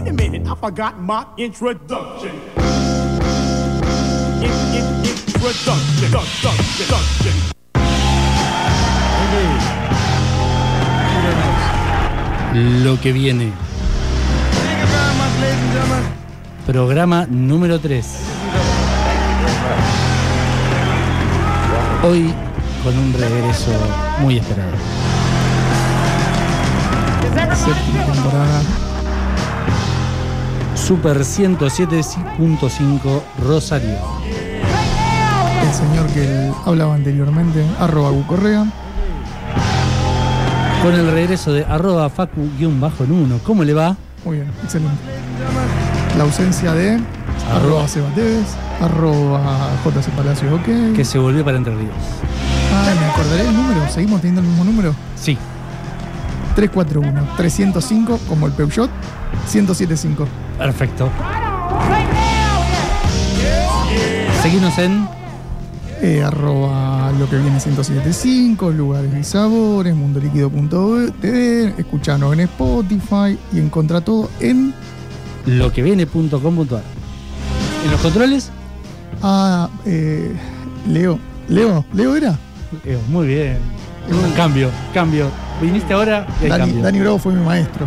wait a minute, I forgot my introduction. In, in, introduction, introduction. Lo que viene. Programa número 3. Hoy con un regreso muy esperado. Séptima temporada. Super 107.5 Rosario. El señor que hablaba anteriormente, arroba Correa. Con el regreso de arroba facu-en-uno. ¿Cómo le va? Muy bien, excelente. La ausencia de Arroba. arroba arroba JC Palacios, ok. Que se volvió para Entre Ríos. Ah, me acordaré el número, seguimos teniendo el mismo número. Sí. 341 305 como el Peugeot 1075. Perfecto. Seguimos en Eh, arroba lo que viene 1075, lugares y sabores, mundoliquido.tv, escuchanos en Spotify y encontra todo en loqueviene.com.ar. En los controles, ah, eh, Leo. Leo, Leo era. eh, muy bien. Un cambio, cambio. Viniste ahora y hay Dani, cambio. Dani Bravo fue mi maestro.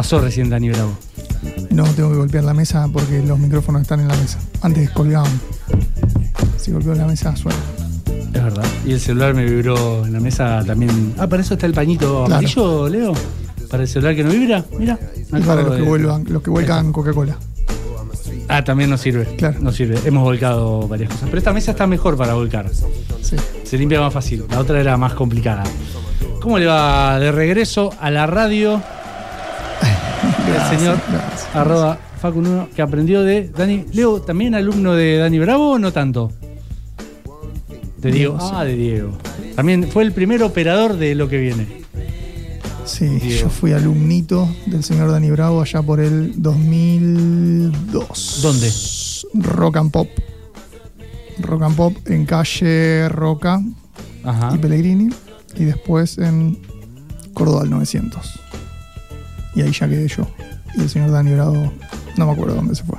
Pasó recién Dani Bravo. No tengo que golpear la mesa porque los micrófonos están en la mesa. Antes colgaban. Si golpeo la mesa suena. Es verdad. Y el celular me vibró en la mesa también. Ah, para eso está el pañito Claro. amarillo, Leo. Para el celular que no vibra. Mira. Y para los que de- vuelvan, los que vuelcan Coca-Cola. Ah, también nos sirve. Claro. Nos sirve. Hemos volcado varias cosas. Pero esta mesa está mejor para volcar. Sí. Se limpia más fácil. La otra era más complicada. ¿Cómo le va de regreso a la radio el señor gracias. arroba Facu1 que aprendió de Dani? Leo, ¿también alumno de Dani Bravo o no tanto? De Diego. Ah, de Diego. También fue el primer operador de lo que viene. Sí, Diego. yo fui alumnito del señor Dani Bravo allá por el 2002. ¿Dónde? Rock and Pop. Rock and Pop en calle Roca Ajá. y Pellegrini. Y después en Córdoba al 900. Y ahí ya quedé yo. Y el señor Dani Bravo, no me acuerdo dónde se fue.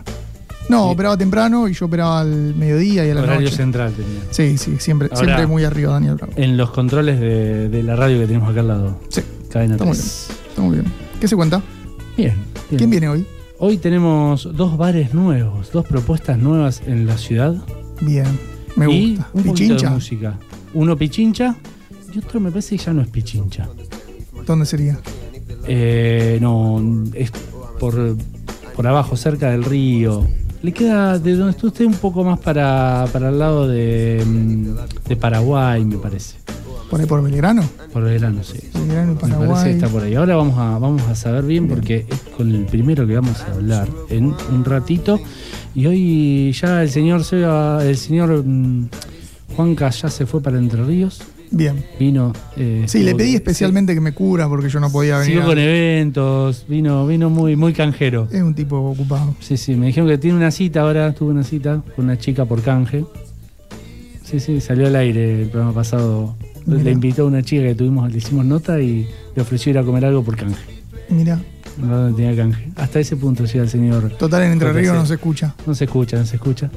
No, Sí. operaba temprano y yo operaba al mediodía y a la Horario noche. central tenía. Sí, sí, siempre, Ahora- siempre muy arriba Daniel Bravo. En los controles de, de la radio que tenemos acá al lado. Sí, Cadena está muy 3. está muy bien. ¿Qué se cuenta? Bien. bien. ¿Quién viene hoy? Hoy tenemos dos bares nuevos, dos propuestas nuevas en la ciudad. Bien, me y gusta. un poquito de Pichincha. música. Uno pichincha y otro me parece que ya no es pichincha. ¿Dónde sería? Eh, no, es por, por abajo, cerca del río. Le queda de donde está usted un poco más para, para el lado de, mm, de Paraguay, me parece. ¿Por ahí por Belgrano? Por Belgrano, sí. Belgrano y Me parece que Paraguay. está por ahí. Ahora vamos a, vamos a saber bien porque es con el primero que vamos a hablar en un ratito. Y hoy ya el señor el señor mm, Juanca ya se fue para Entre Ríos. Bien. Vino. eh, Sí, le pedí especialmente que me cubra porque yo no podía venir. Siguió con eventos, vino, vino muy, muy canjero. Es un tipo ocupado. Sí, sí, me dijeron que tiene una cita ahora, tuvo una cita con una chica por canje. Sí, sí, salió al aire el programa pasado. Le invitó a una chica que tuvimos, le hicimos nota y le ofreció ir a comer algo por canje. Mira, No tenía canje. Hasta ese punto llega el señor. total en Entre Ríos no se escucha. No se escucha, no se escucha.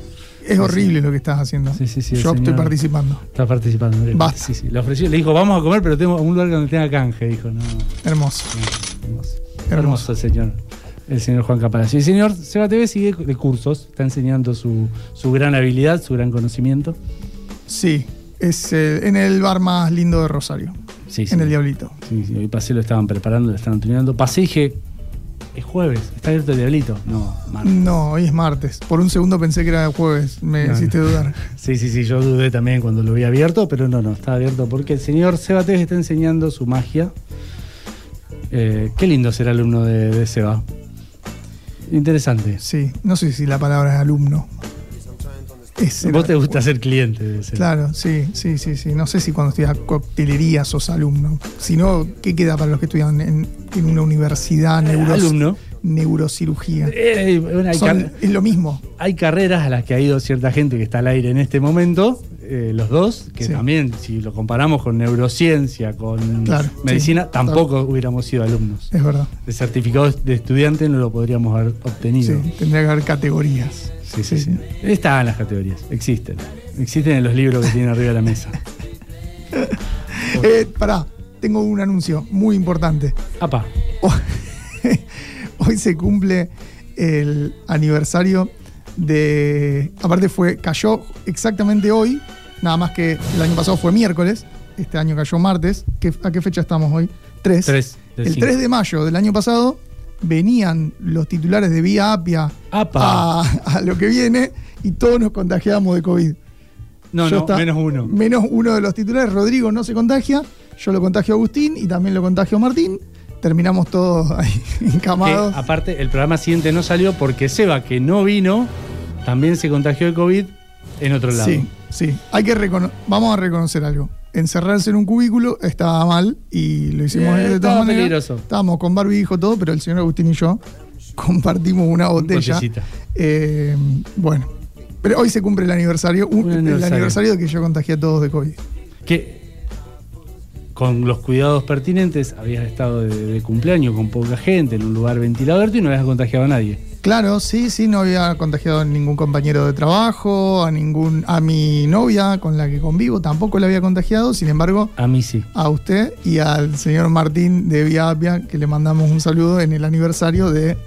Es horrible lo que estás haciendo. Sí, sí, sí, yo estoy participando. Está participando. Basta. Le ofreció, le dijo, vamos a comer, pero tengo un lugar donde tenga canje. Dijo, no. Hermoso. no, hermoso. Hermoso. Hermoso el señor. El señor Juan Caparacio. Y el señor Seba TV sigue de cursos, está enseñando su, su gran habilidad, su gran conocimiento. Sí, es eh, en el bar más lindo de Rosario. Sí, sí. En el Diablito. Sí, sí, hoy pasé, lo estaban preparando, lo estaban tuneando. Pasé y dije, es jueves, está abierto el diablito. No, martes. No, hoy es martes. Por un segundo pensé que era jueves. Me No, hiciste dudar. Sí, sí, sí, yo dudé también cuando lo vi abierto, pero no, no, está abierto porque el señor Seba Tevez está enseñando su magia. Eh, qué lindo ser alumno de, de Seba. Interesante. Sí, no sé si la palabra es alumno. Vos te gusta ser cliente de Seba. Claro, sí, sí, sí, sí. No sé si cuando estudias coctelería sos alumno. Si no, ¿qué queda para los que estudian en, en una universidad Eh, neuro- alumno. neurocirugía. Eh, bueno, Son- es lo mismo. hay carreras a las que ha ido cierta gente que está al aire en este momento, eh, los dos, que Sí. también, si lo comparamos con neurociencia, con Claro, medicina, sí, tampoco hubiéramos sido alumnos. Es verdad. El certificado de estudiante no lo podríamos haber obtenido. Sí, tendría que haber categorías. Sí, sí, sí. Están las categorías, existen. Existen en los libros que tienen arriba de la mesa. Eh, pará, tengo un anuncio muy importante. Apa, hoy se cumple el aniversario de. Aparte fue. cayó exactamente hoy. Nada más que el año pasado fue miércoles. Este año cayó martes. ¿Qué- ¿A qué fecha estamos hoy? 3. Tres del el cinco. 3 de mayo del año pasado venían los titulares de Vía Apia a, a lo que viene y todos nos contagiamos de COVID. no, Yo no, está- menos uno. Menos uno de los titulares, Rodrigo no se contagia, yo lo contagio a Agustín y también lo contagio a Martín. Terminamos todos ahí Que, encamados. aparte, el programa siguiente no salió porque Seba, que no vino, también se contagió de COVID en otro lado. Sí, sí. Hay que recono- Vamos a reconocer algo. Encerrarse en un cubículo estaba mal y lo hicimos Eh, de todas maneras. peligroso. Estábamos con barbijo todo, pero el señor Agustín y yo compartimos una botella. Eh, bueno, pero hoy se cumple el aniversario, un- Un el aniversario. aniversario de que yo contagié a todos de COVID. Que con los cuidados pertinentes habías estado de, de cumpleaños con poca gente, en un lugar ventilado abierto y no habías contagiado a nadie. Claro, sí, sí, no había contagiado a ningún compañero de trabajo, a ningún, a mi novia con la que convivo, tampoco la había contagiado, sin embargo, A mí sí. a usted y al señor Martín de Vía Apia, que le mandamos un saludo en el aniversario de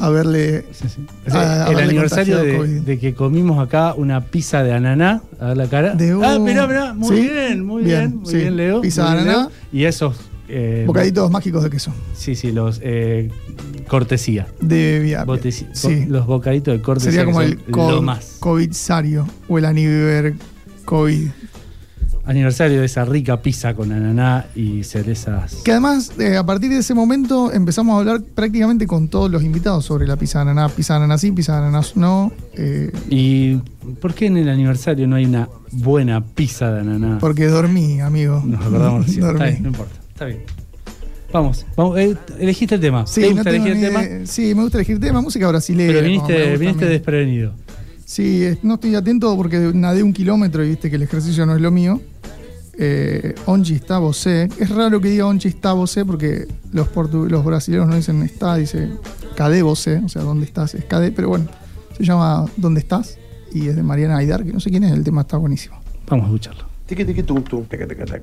haberle Sí, sí. A- O sea, el haberle aniversario de, que comimos acá una pizza de ananá, a ver la cara. De ah, mirá, mirá, muy ¿Sí? bien, muy Bien, bien, muy bien, Leo. Pizza de ananá. Leo. Y esos. Eh, bocaditos mágicos de queso Sí, sí, los eh, cortesía. de Vía Apia. Boteci- Sí, Los bocaditos de cortesía. sería como el co- más. COVIDsario o el aniver COVID. Aniversario de esa rica pizza con ananá y cerezas. Que además, eh, a partir de ese momento, empezamos a hablar prácticamente con todos los invitados sobre la pizza de ananá. Pizza de ananá sí, pizza de ananá no. ¿Y por qué en el aniversario no hay una buena pizza de ananá? porque dormí, amigo. Nos acordamos dormí. no importa. Está bien. Vamos, vamos eh, elegiste el tema. Sí, ¿Te gusta elegir el tema? Sí, me gusta elegir tema, música brasileña. Pero viniste, viniste desprevenido. Sí, no estoy atento porque nadé un kilómetro y viste que el ejercicio no es lo mío. Eh, onde está você? Es raro que diga onde está você porque los, los brasileños no dicen está, dice cadê você, o sea, ¿dónde estás? Es cadê, pero bueno, se llama ¿Dónde estás? Y es de Mariana Aidar, que no sé quién es, el tema está buenísimo. Vamos a escucharlo. Tiki tiki tum tum, taca taca tac.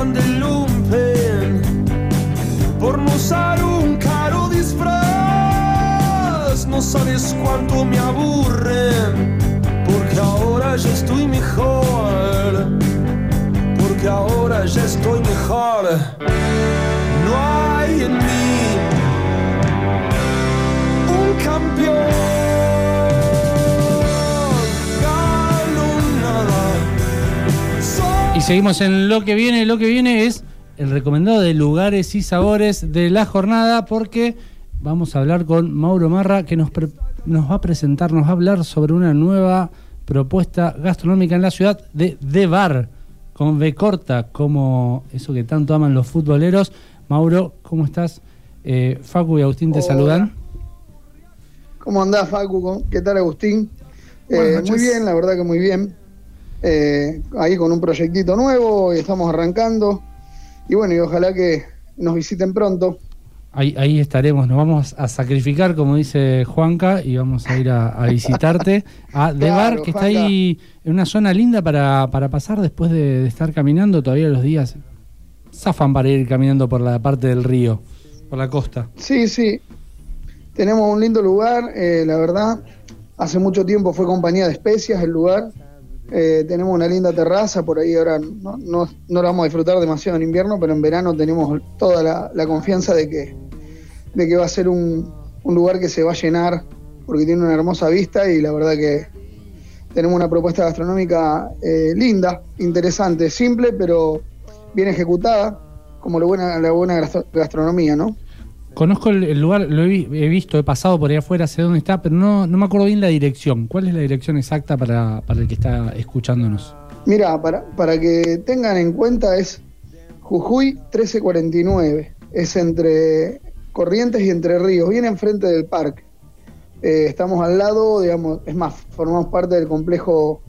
Tildan de lumpen por no usar un caro disfraz? No sabes cuánto me aburren, porque ahora ya estoy mejor, porque ahora ya estoy mejor. Seguimos en lo que viene. Lo que viene es el recomendado de lugares y sabores de la jornada porque vamos a hablar con Mauro Marra que nos, pre- nos va a presentar, nos va a hablar sobre una nueva propuesta gastronómica en la ciudad de The Bar, con B corta, como eso que tanto aman los futboleros. Mauro, ¿cómo estás? Eh, Facu y Agustín te Hola. saludan. ¿Cómo andás, Facu? ¿Qué tal, Agustín? Eh, muy bien, la verdad que muy bien. Eh, ahí con un proyectito nuevo y estamos arrancando. Y bueno, y ojalá que nos visiten pronto. Ahí, ahí estaremos, nos vamos a sacrificar, como dice Juanca, y vamos a ir a, a visitarte a The Claro, Bar, que está Juanca. ahí en una zona linda para, para pasar después de, de estar caminando. Todavía los días zafan para ir caminando por la parte del río, por la costa. Sí, sí. Tenemos un lindo lugar, eh, la verdad. Hace mucho tiempo fue compañía de especias el lugar. Eh, tenemos una linda terraza, por ahí ahora no, no, no la vamos a disfrutar demasiado en invierno, pero en verano tenemos toda la, la confianza de que, de que va a ser un, un lugar que se va a llenar porque tiene una hermosa vista y la verdad que tenemos una propuesta gastronómica eh, linda, interesante, simple, pero bien ejecutada, como lo buena, la buena gastro- gastronomía, ¿no? Conozco el, lugar, lo he, vi- he visto, he pasado por ahí afuera, sé dónde está, pero no, me acuerdo bien la dirección. ¿Cuál es la dirección exacta para, para el que está escuchándonos? Mira, para, para que tengan en cuenta es Jujuy 1349. Es entre Corrientes y Entre Ríos, bien enfrente del parque. Eh, estamos al lado, digamos, es más, formamos parte del complejo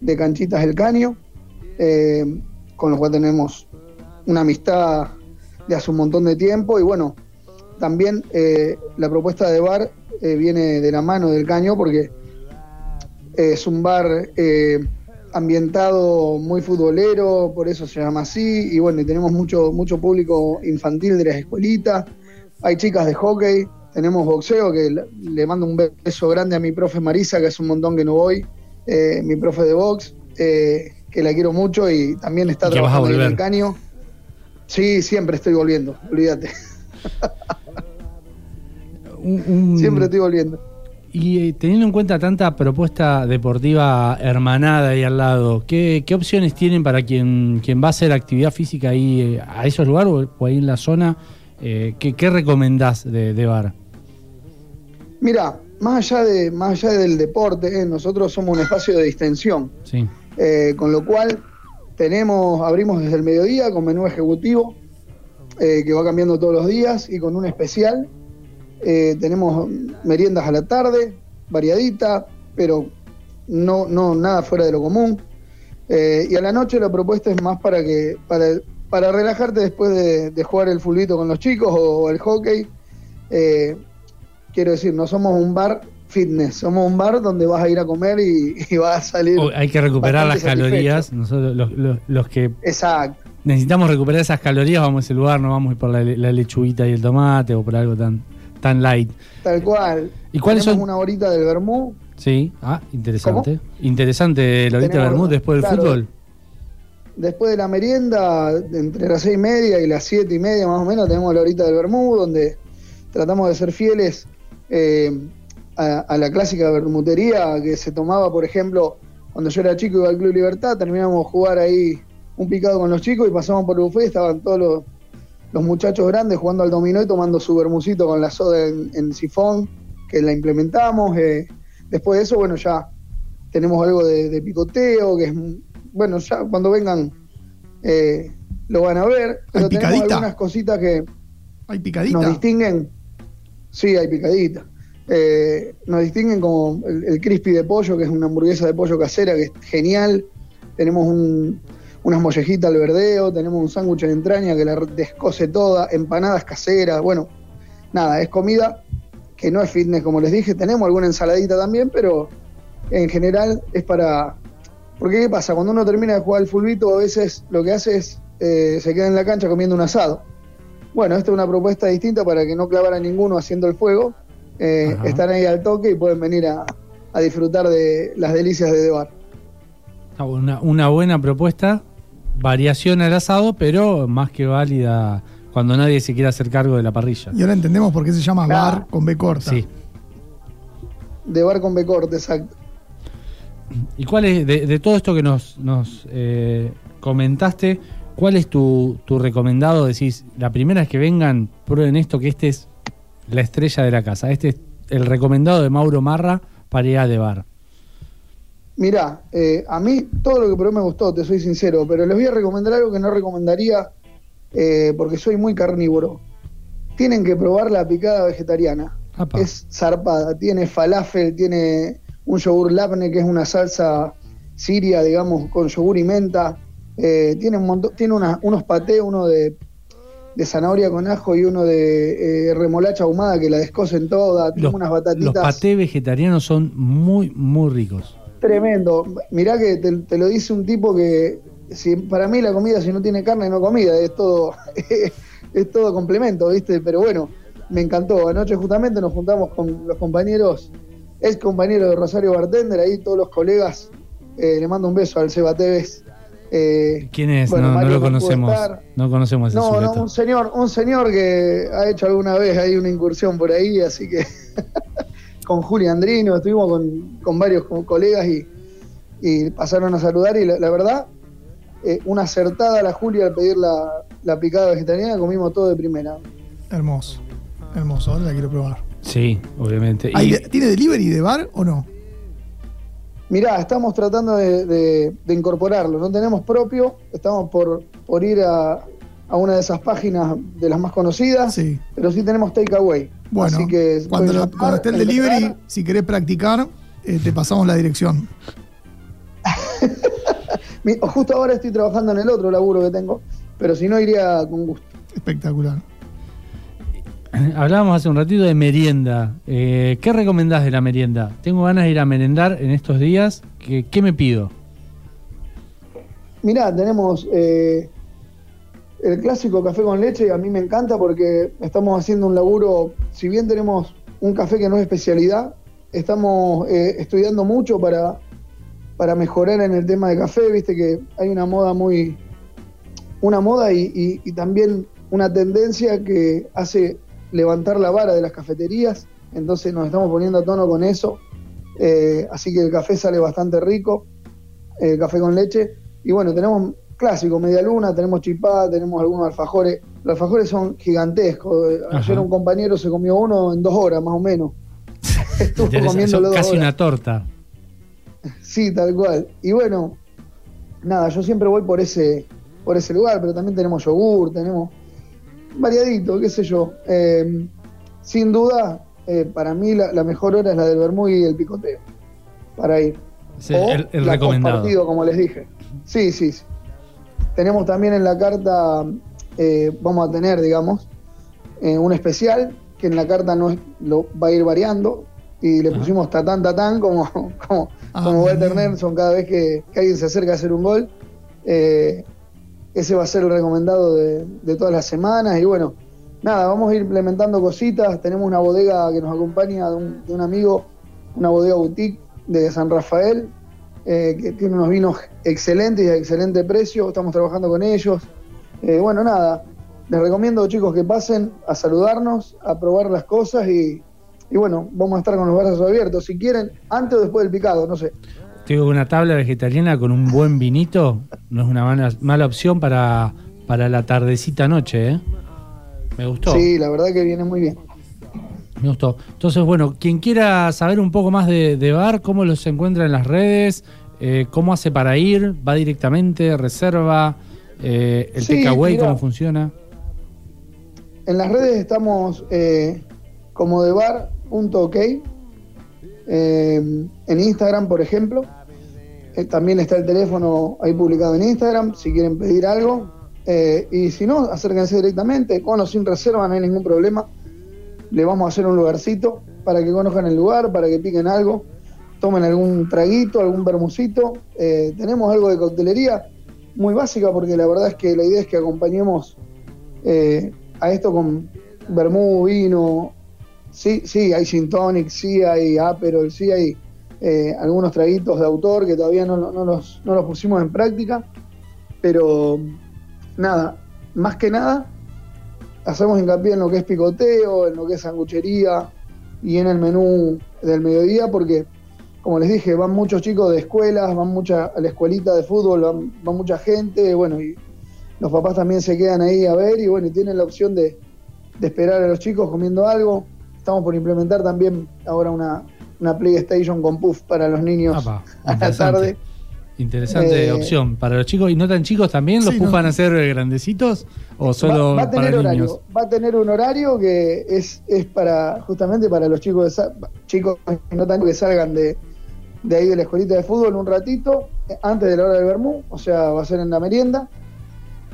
de Canchitas del Caño, eh, con lo cual tenemos una amistad de hace un montón de tiempo y bueno, también eh, la propuesta de bar eh, viene de la mano del Caño porque es un bar eh, ambientado muy futbolero, por eso se llama así. Y bueno, y tenemos mucho, mucho público infantil de las escuelitas. Hay chicas de hockey, tenemos boxeo, que le, mando un beso grande a mi profe Marisa, que es un montón que no voy. eh, mi profe de box, eh, que la quiero mucho y también está trabajando en el caño. Sí, siempre estoy volviendo, olvídate. Un- un- Siempre estoy volviendo. Y eh, teniendo en cuenta tanta propuesta deportiva hermanada ahí al lado, ¿qué, qué opciones tienen para quien, quien va a hacer actividad física ahí eh, a esos lugares o, o ahí en la zona? Eh, ¿qué, qué recomendás de, de bar? Mira, más allá, de, más allá del deporte, nosotros somos un espacio de distensión. Sí. Con lo cual tenemos, abrimos desde el mediodía con menú ejecutivo, eh, que va cambiando todos los días, y con un especial. Eh, tenemos meriendas a la tarde, variadita, pero no, no nada fuera de lo común. Eh, y a la noche la propuesta es más para que, para, para relajarte después de, de jugar el fulbito con los chicos o, el hockey. Eh, quiero decir, no somos un bar fitness, somos un bar donde vas a ir a comer y, y vas a salir. O hay que recuperar las calorías. Nosotros, los, los- los que Exacto. Necesitamos recuperar esas calorías, vamos a ese lugar, no vamos a ir por la, la lechuguita y el tomate o por algo tan, tan light. Tal cual. ¿Y cuáles Tenemos son? una horita del vermú. Sí, ah, interesante. Interesante, Lolita Tenemos- Bermud, después del fútbol. Después de la merienda, entre las seis y media y las siete y media más o menos, tenemos la horita del vermú, donde tratamos de ser fieles eh, a, a la clásica bermutería que se tomaba, por ejemplo, cuando yo era chico iba al Club Libertad, terminábamos de jugar ahí un picado con los chicos y pasamos por el buffet, estaban todos los, los muchachos grandes jugando al dominó y tomando su bermucito con la soda en, en sifón, que la implementamos. eh. Después de eso, bueno, ya tenemos algo de, de picoteo, que es, bueno, ya cuando vengan eh, lo van a ver, pero tenemos algunas cositas que Hay picadita. nos distinguen. Sí, hay picadita. Eh, nos distinguen como el, el crispy de pollo, que es una hamburguesa de pollo casera, que es genial. Tenemos un- unas mollejitas al verdeo, tenemos un sándwich en entraña que la descose toda, empanadas caseras. Bueno, nada, es comida que no es fitness, como les dije. Tenemos alguna ensaladita también, pero en general es para. Porque, ¿qué pasa? Cuando uno termina de jugar al fulbito, a veces lo que hace es eh, se queda en la cancha comiendo un asado. Bueno, esta es una propuesta distinta para que no clavara ninguno haciendo el fuego. Eh, están ahí al toque y pueden venir a, a disfrutar de las delicias de Debar. Una, una buena propuesta, variación al asado, pero más que válida cuando nadie se quiera hacer cargo de la parrilla. Y ahora entendemos por qué se llama Claro. bar con B corta. Sí. De bar con B corte, exacto. ¿Y cuál es, de, de todo esto que nos, nos eh, comentaste, cuál es tu, tu recomendado? Decís, la primera es que vengan, prueben esto, que este es la estrella de la casa. Este es el recomendado de Mauro Marra para ir a de bar. Mirá, eh, a mí todo lo que probé me gustó, te soy sincero, pero les voy a recomendar algo que no recomendaría eh, porque soy muy carnívoro. Tienen que probar la picada vegetariana. Apa. Es zarpada, tiene falafel, tiene un yogur labne que es una salsa siria, digamos, con yogur y menta. Eh, tiene un montón, tiene una- unos patés, uno de, de zanahoria con ajo y uno de eh, remolacha ahumada que la descosen toda, tiene Los, unas los batatitas. patés vegetarianos son muy, muy ricos. Tremendo. Mirá que te, te lo dice un tipo que si, para mí la comida si no tiene carne no comida, es todo, es todo complemento, ¿viste? Pero bueno, me encantó. Anoche justamente nos juntamos con los compañeros, ex compañero de Rosario Bartender, ahí todos los colegas. Eh, le mando un beso al Seba Tevez. Eh, ¿Quién es? bueno, no, lo conocemos. No conocemos ese no, no, un señor, un señor que ha hecho alguna vez ahí una incursión por ahí, así que con Juli Andrino, estuvimos con, con varios co- colegas y, y pasaron a saludar y la, la verdad, eh, una acertada la Juli al pedir la, la picada vegetariana, comimos todo de primera. Hermoso. Hermoso, ahora la quiero probar. Sí, obviamente. Y- ¿Hay- ¿Tiene delivery de bar o no? Mirá, estamos tratando de, de- de incorporarlo, no tenemos propio, estamos por, por ir a, a una de esas páginas de las más conocidas, Sí. pero sí tenemos takeaway. Bueno, Así que cuando, llamar, esté el entrar. delivery, si querés practicar, eh, te pasamos la dirección. Justo ahora estoy trabajando en el otro laburo que tengo, pero si no iría con gusto. Espectacular. Hablábamos hace un ratito de merienda. Eh, ¿Qué recomendás de la merienda? Tengo ganas de ir a merendar en estos días. ¿Qué, qué me pido? Mirá, tenemos eh, el clásico café con leche, a mí me encanta porque estamos haciendo un laburo, si bien tenemos un café que no es especialidad, estamos eh, estudiando mucho para, para mejorar en el tema de café, viste que hay una moda muy, una moda y, y- también una tendencia que hace levantar la vara de las cafeterías, entonces nos estamos poniendo a tono con eso, Eh, así que el café sale bastante rico, eh, café con leche, y bueno, tenemos clásico, media luna, tenemos chipá, tenemos algunos alfajores, los alfajores son gigantescos, Ajá. ayer un compañero se comió uno en dos horas más o menos, estuvo son dos casi horas. una torta. Sí, tal cual. Y bueno, nada, yo siempre voy por ese, por ese lugar, pero también tenemos yogur, tenemos variadito, qué sé yo. Eh, sin duda, eh, para mí la, la mejor hora es la del vermú y el picoteo, para ir. Sí, O el, el la recomendado. como les dije. Sí, sí, sí. Tenemos también en la carta, eh, vamos a tener, digamos, eh, un especial que en la carta no es- lo va a ir variando y le Ajá. pusimos tatán tatán como, como, Ah, como. Walter Nelson cada vez que, que alguien se acerca a hacer un gol. Eh, ese va a ser el recomendado de, de todas las semanas y bueno, nada, vamos a ir implementando cositas. Tenemos una bodega que nos acompaña de un, de un amigo, una bodega boutique de San Rafael, eh, que tiene unos vinos excelentes y a excelente precio. Estamos trabajando con ellos. Eh, bueno, nada, les recomiendo chicos que pasen a saludarnos, a probar las cosas y, y bueno, vamos a estar con los brazos abiertos. Si quieren, antes o después del picado, no sé. Te digo que una tabla vegetariana con un buen vinito no es una mala, mala opción para, para la tardecita noche, ¿eh? Me gustó. Sí, la verdad que viene muy bien. Me gustó. Entonces, bueno, quien quiera saber un poco más de, de bar, cómo los encuentra en las redes, eh, cómo hace para ir, va directamente, reserva, eh, el Sí, takeaway, cómo funciona. En las redes estamos eh, como de bar.ok. Eh, en Instagram, por ejemplo. También está el teléfono ahí publicado en Instagram, si quieren pedir algo. Y si no, acérquense directamente, con o sin reserva, no hay ningún problema. Le vamos a hacer un lugarcito para que conozcan el lugar, para que piquen algo, tomen algún traguito, algún bermucito. Eh, tenemos algo de coctelería muy básica, porque la verdad es que la idea es que acompañemos eh, a esto con vermú, vino. Sí, sí, hay gin sí hay aperol, sí hay eh, algunos traguitos de autor que todavía no, no los, no los pusimos en práctica. Pero nada, más que nada, hacemos hincapié en lo que es picoteo, en lo que es sanguchería y en el menú del mediodía, porque, como les dije, van muchos chicos de escuelas, van mucha, a la escuelita de fútbol, van, van mucha gente, bueno, y los papás también se quedan ahí a ver y bueno, y tienen la opción de, de esperar a los chicos comiendo algo. Estamos por implementar también ahora una, una PlayStation con puff para los niños Apa, a la tarde. Interesante Eh, opción. Para los chicos y no tan chicos también, ¿los Sí, no. van a ser grandecitos o solo va, va a tener para horario, niños? va a tener un horario que es, es para justamente para los chicos de chicos que no tan que salgan de, de ahí de la escuelita de fútbol un ratito eh, antes de la hora del vermú, o sea, va a ser en la merienda.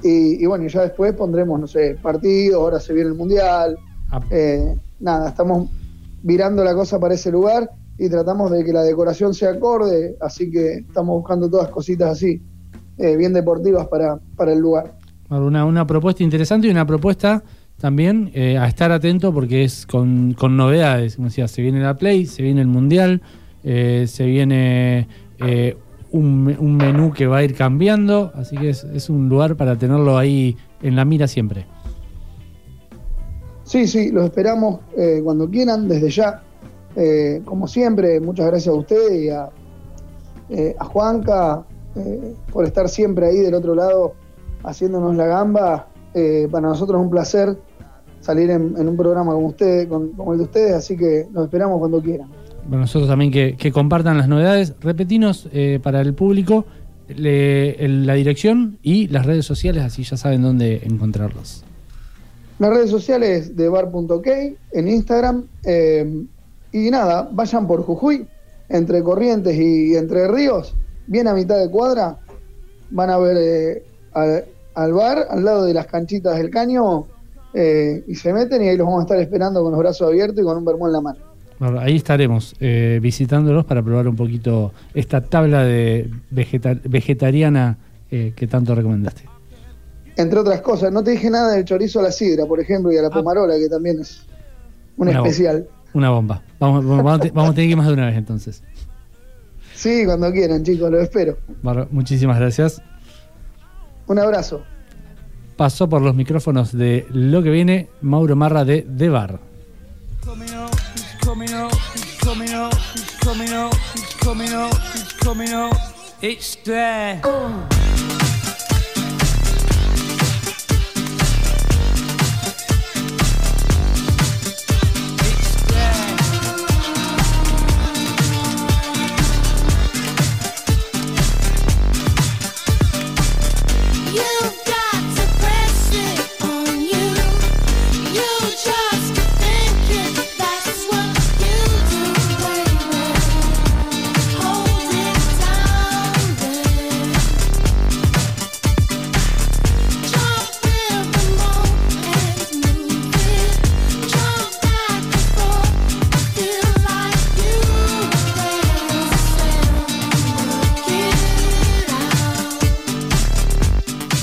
Y, y bueno, ya después pondremos, no sé, partidos, ahora se viene el mundial. Ah, Eh, nada, estamos virando la cosa para ese lugar y tratamos de que la decoración sea acorde, así que estamos buscando todas cositas así, eh, bien deportivas para, para el lugar. Una, una propuesta interesante y una propuesta también eh, a estar atento porque es con, con novedades. Como decía, se viene la Play, se viene el Mundial, eh, se viene un, un menú que va a ir cambiando, así que es, es un lugar para tenerlo ahí en la mira siempre. Sí, sí, los esperamos eh, cuando quieran, desde ya. Eh, como siempre, muchas gracias a ustedes y a, eh, a Juanca eh, por estar siempre ahí del otro lado haciéndonos la gamba. Para nosotros es un placer salir en, en un programa como ustedes, con- como el de ustedes, así que los esperamos cuando quieran. Bueno, nosotros también que, que compartan las novedades. Repetinos para el público le- el- la dirección y las redes sociales, así ya saben dónde encontrarlos. Las redes sociales de bar.ok en Instagram. eh, y nada, vayan por Jujuy, entre Corrientes y Entre Ríos, bien a mitad de cuadra. Van a ver eh, al, al bar, al lado de las canchitas del caño, eh, y se meten y ahí los vamos a estar esperando con los brazos abiertos y con un vermú en la mano. Ahí estaremos eh, visitándolos para probar un poquito esta tabla de vegeta- vegetariana eh, que tanto recomendaste. Entre otras cosas, no te dije nada del chorizo a la sidra, por ejemplo, y a la pomarola, que también es un especial. Una bomba. Vamos, vamos, vamos a tener que ir más de una vez entonces. Sí, cuando quieran, chicos, lo espero. Muchísimas gracias. Un abrazo. Pasó por los micrófonos de lo que viene Mauro Marra de The Bar. coming up,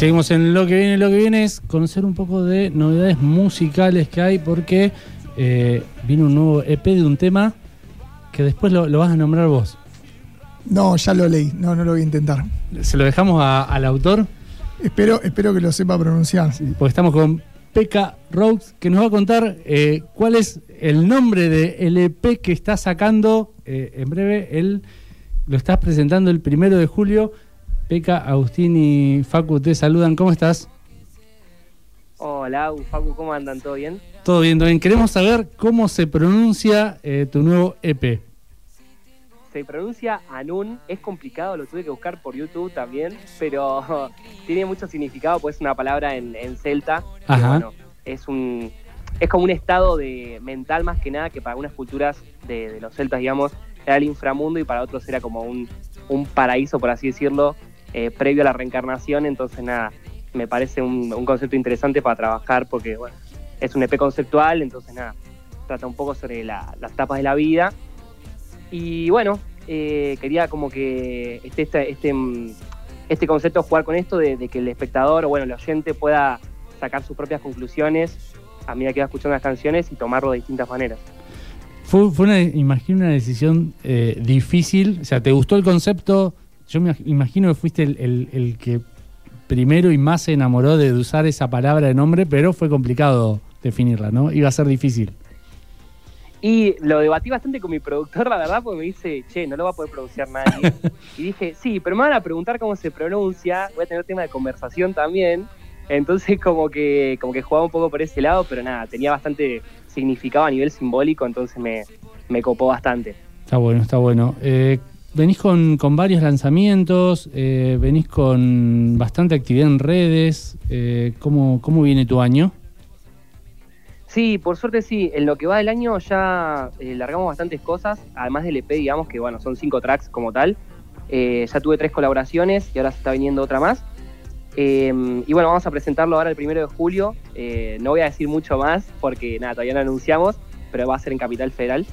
Seguimos en lo que viene. Lo que viene es conocer un poco de novedades musicales que hay porque eh, vino un nuevo EP de un tema que después lo, lo vas a nombrar vos. No, ya lo leí. No, no lo voy a intentar. Se lo dejamos a- al autor Espero, espero que lo sepa pronunciar. porque estamos con Pekka Rhodes que nos va a contar eh, cuál es el nombre del EP que está sacando eh, en breve. Él lo estás presentando el primero de julio. Pekka, Agustín y Facu te saludan. ¿Cómo estás? Hola, Facu, ¿cómo andan? ¿Todo bien? Todo bien, todo bien. Queremos saber cómo se pronuncia eh, tu nuevo EP. Se pronuncia Anun, es complicado, lo tuve que buscar por YouTube también, pero tiene mucho significado, pues es una palabra en, en celta. Ajá. bueno, es un es como un estado de mental más que nada que para algunas culturas de, de los celtas, digamos, era el inframundo y para otros era como un, un paraíso, por así decirlo, eh, previo a la reencarnación. Entonces, nada, me parece un, un concepto interesante para trabajar porque, bueno, es un EP conceptual, entonces, nada, trata un poco sobre la- las etapas de la vida. Y bueno, eh, quería como que este, este, este, mm, este concepto jugar con esto de, de que el espectador o bueno, el oyente pueda sacar sus propias conclusiones a medida que va escuchando las canciones y tomarlo de distintas maneras. Fue, fue una, imagino una decisión eh, difícil. O sea, ¿te gustó el concepto? Yo me imagino que fuiste el, el- el que primero y más se enamoró de usar esa palabra de nombre, pero fue complicado definirla, ¿no? Iba a ser difícil. Y lo debatí bastante con mi productor, la verdad, porque me dice, che, no lo va a poder pronunciar nadie. y dije, sí, pero me van a preguntar cómo se pronuncia, voy a tener tema de conversación también. Entonces como que, como que jugaba un poco por ese lado, pero nada, tenía bastante significado a nivel simbólico, entonces me, me copó bastante. Está bueno, está bueno. Eh, venís con, con varios lanzamientos, eh, venís con bastante actividad en redes. Eh, ¿cómo, ¿Cómo viene tu año? Sí, por suerte sí. En lo que va del año ya eh, largamos bastantes cosas, además del EP, digamos que bueno, son cinco tracks como tal. Ya tuve tres colaboraciones y ahora se está viniendo otra más. Eh, y bueno, vamos a presentarlo ahora el primero de julio. No voy a decir mucho más porque nada, todavía no anunciamos, pero va a ser en Capital Federal.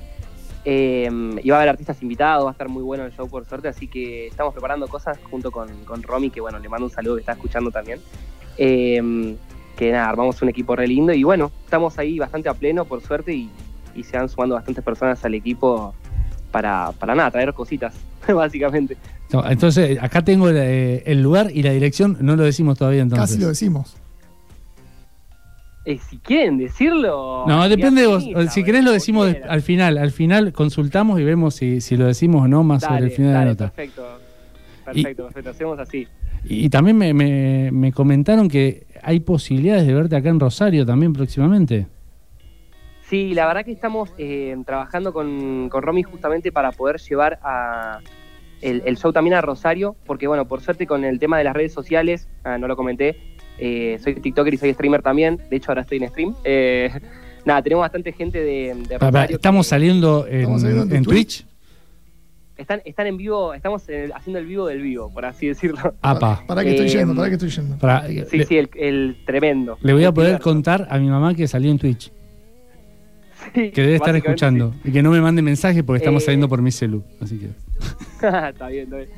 Eh, y va a haber artistas invitados, va a estar muy bueno el show por suerte, así que estamos preparando cosas junto con, con Romy, que bueno, le mando un saludo que está escuchando también. Eh, que nada, armamos un equipo re lindo y bueno, estamos ahí bastante a pleno por suerte y, y se van sumando bastantes personas al equipo para, para nada, traer cositas, básicamente. No, entonces, acá tengo eh, el lugar y la dirección, no lo decimos todavía entonces. Casi lo decimos. Eh, si quieren decirlo... No, depende de vos. finita, Si querés lo decimos al final. Al final consultamos y vemos si, si lo decimos o no más sobre el Dale, final de la nota. Perfecto, perfecto, perfecto, hacemos así. Y, y también me, me- me comentaron que hay posibilidades de verte acá en Rosario también próximamente. Sí, la verdad que estamos eh, trabajando con, con Romy justamente para poder llevar a, el, el show también a Rosario, porque bueno, por suerte con el tema de las redes sociales, ah, no lo comenté, eh, soy TikToker y soy streamer también, de hecho ahora estoy en stream. Eh, nada, tenemos bastante gente de, estamos que- saliendo en, Estamos saliendo en tu en Twitch. Twitch. Están, están en vivo, estamos en el- haciendo el vivo del vivo, por así decirlo. Apa. Para que estoy Eh, yendo, para que estoy yendo. Para- Sí, le, sí, el, el tremendo. le voy a poder contar a mi mamá que salió en Twitch, Sí, que debe estar escuchando y que no me mande mensaje porque estamos Eh, saliendo por mi celu. Así que. está bien, está bien.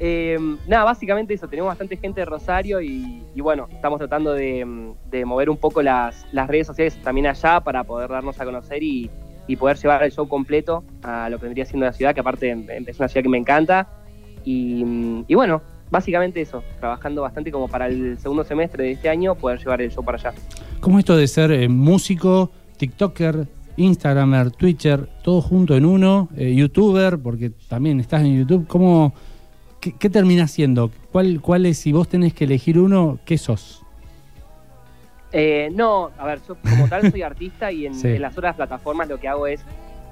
Eh, nada, básicamente eso, tenemos bastante gente de Rosario y, bueno, estamos tratando de, de mover un poco las, las redes sociales también allá para poder darnos a conocer y, y poder llevar el show completo a lo que vendría siendo la ciudad, que aparte em, es una ciudad que me encanta. Y, y bueno, básicamente eso, trabajando bastante como para el segundo semestre de este año poder llevar el show para allá. ¿Cómo es esto de ser eh, músico, TikToker, Instagramer, Twitcher, todo junto en uno, eh, YouTuber, porque también estás en YouTube? ¿Cómo, qué, qué terminás siendo? ¿Cuál, ¿Cuál es, si vos tenés que elegir uno, qué sos? Eh, no, a ver, yo como tal soy artista y en, Sí. en las otras plataformas lo que hago es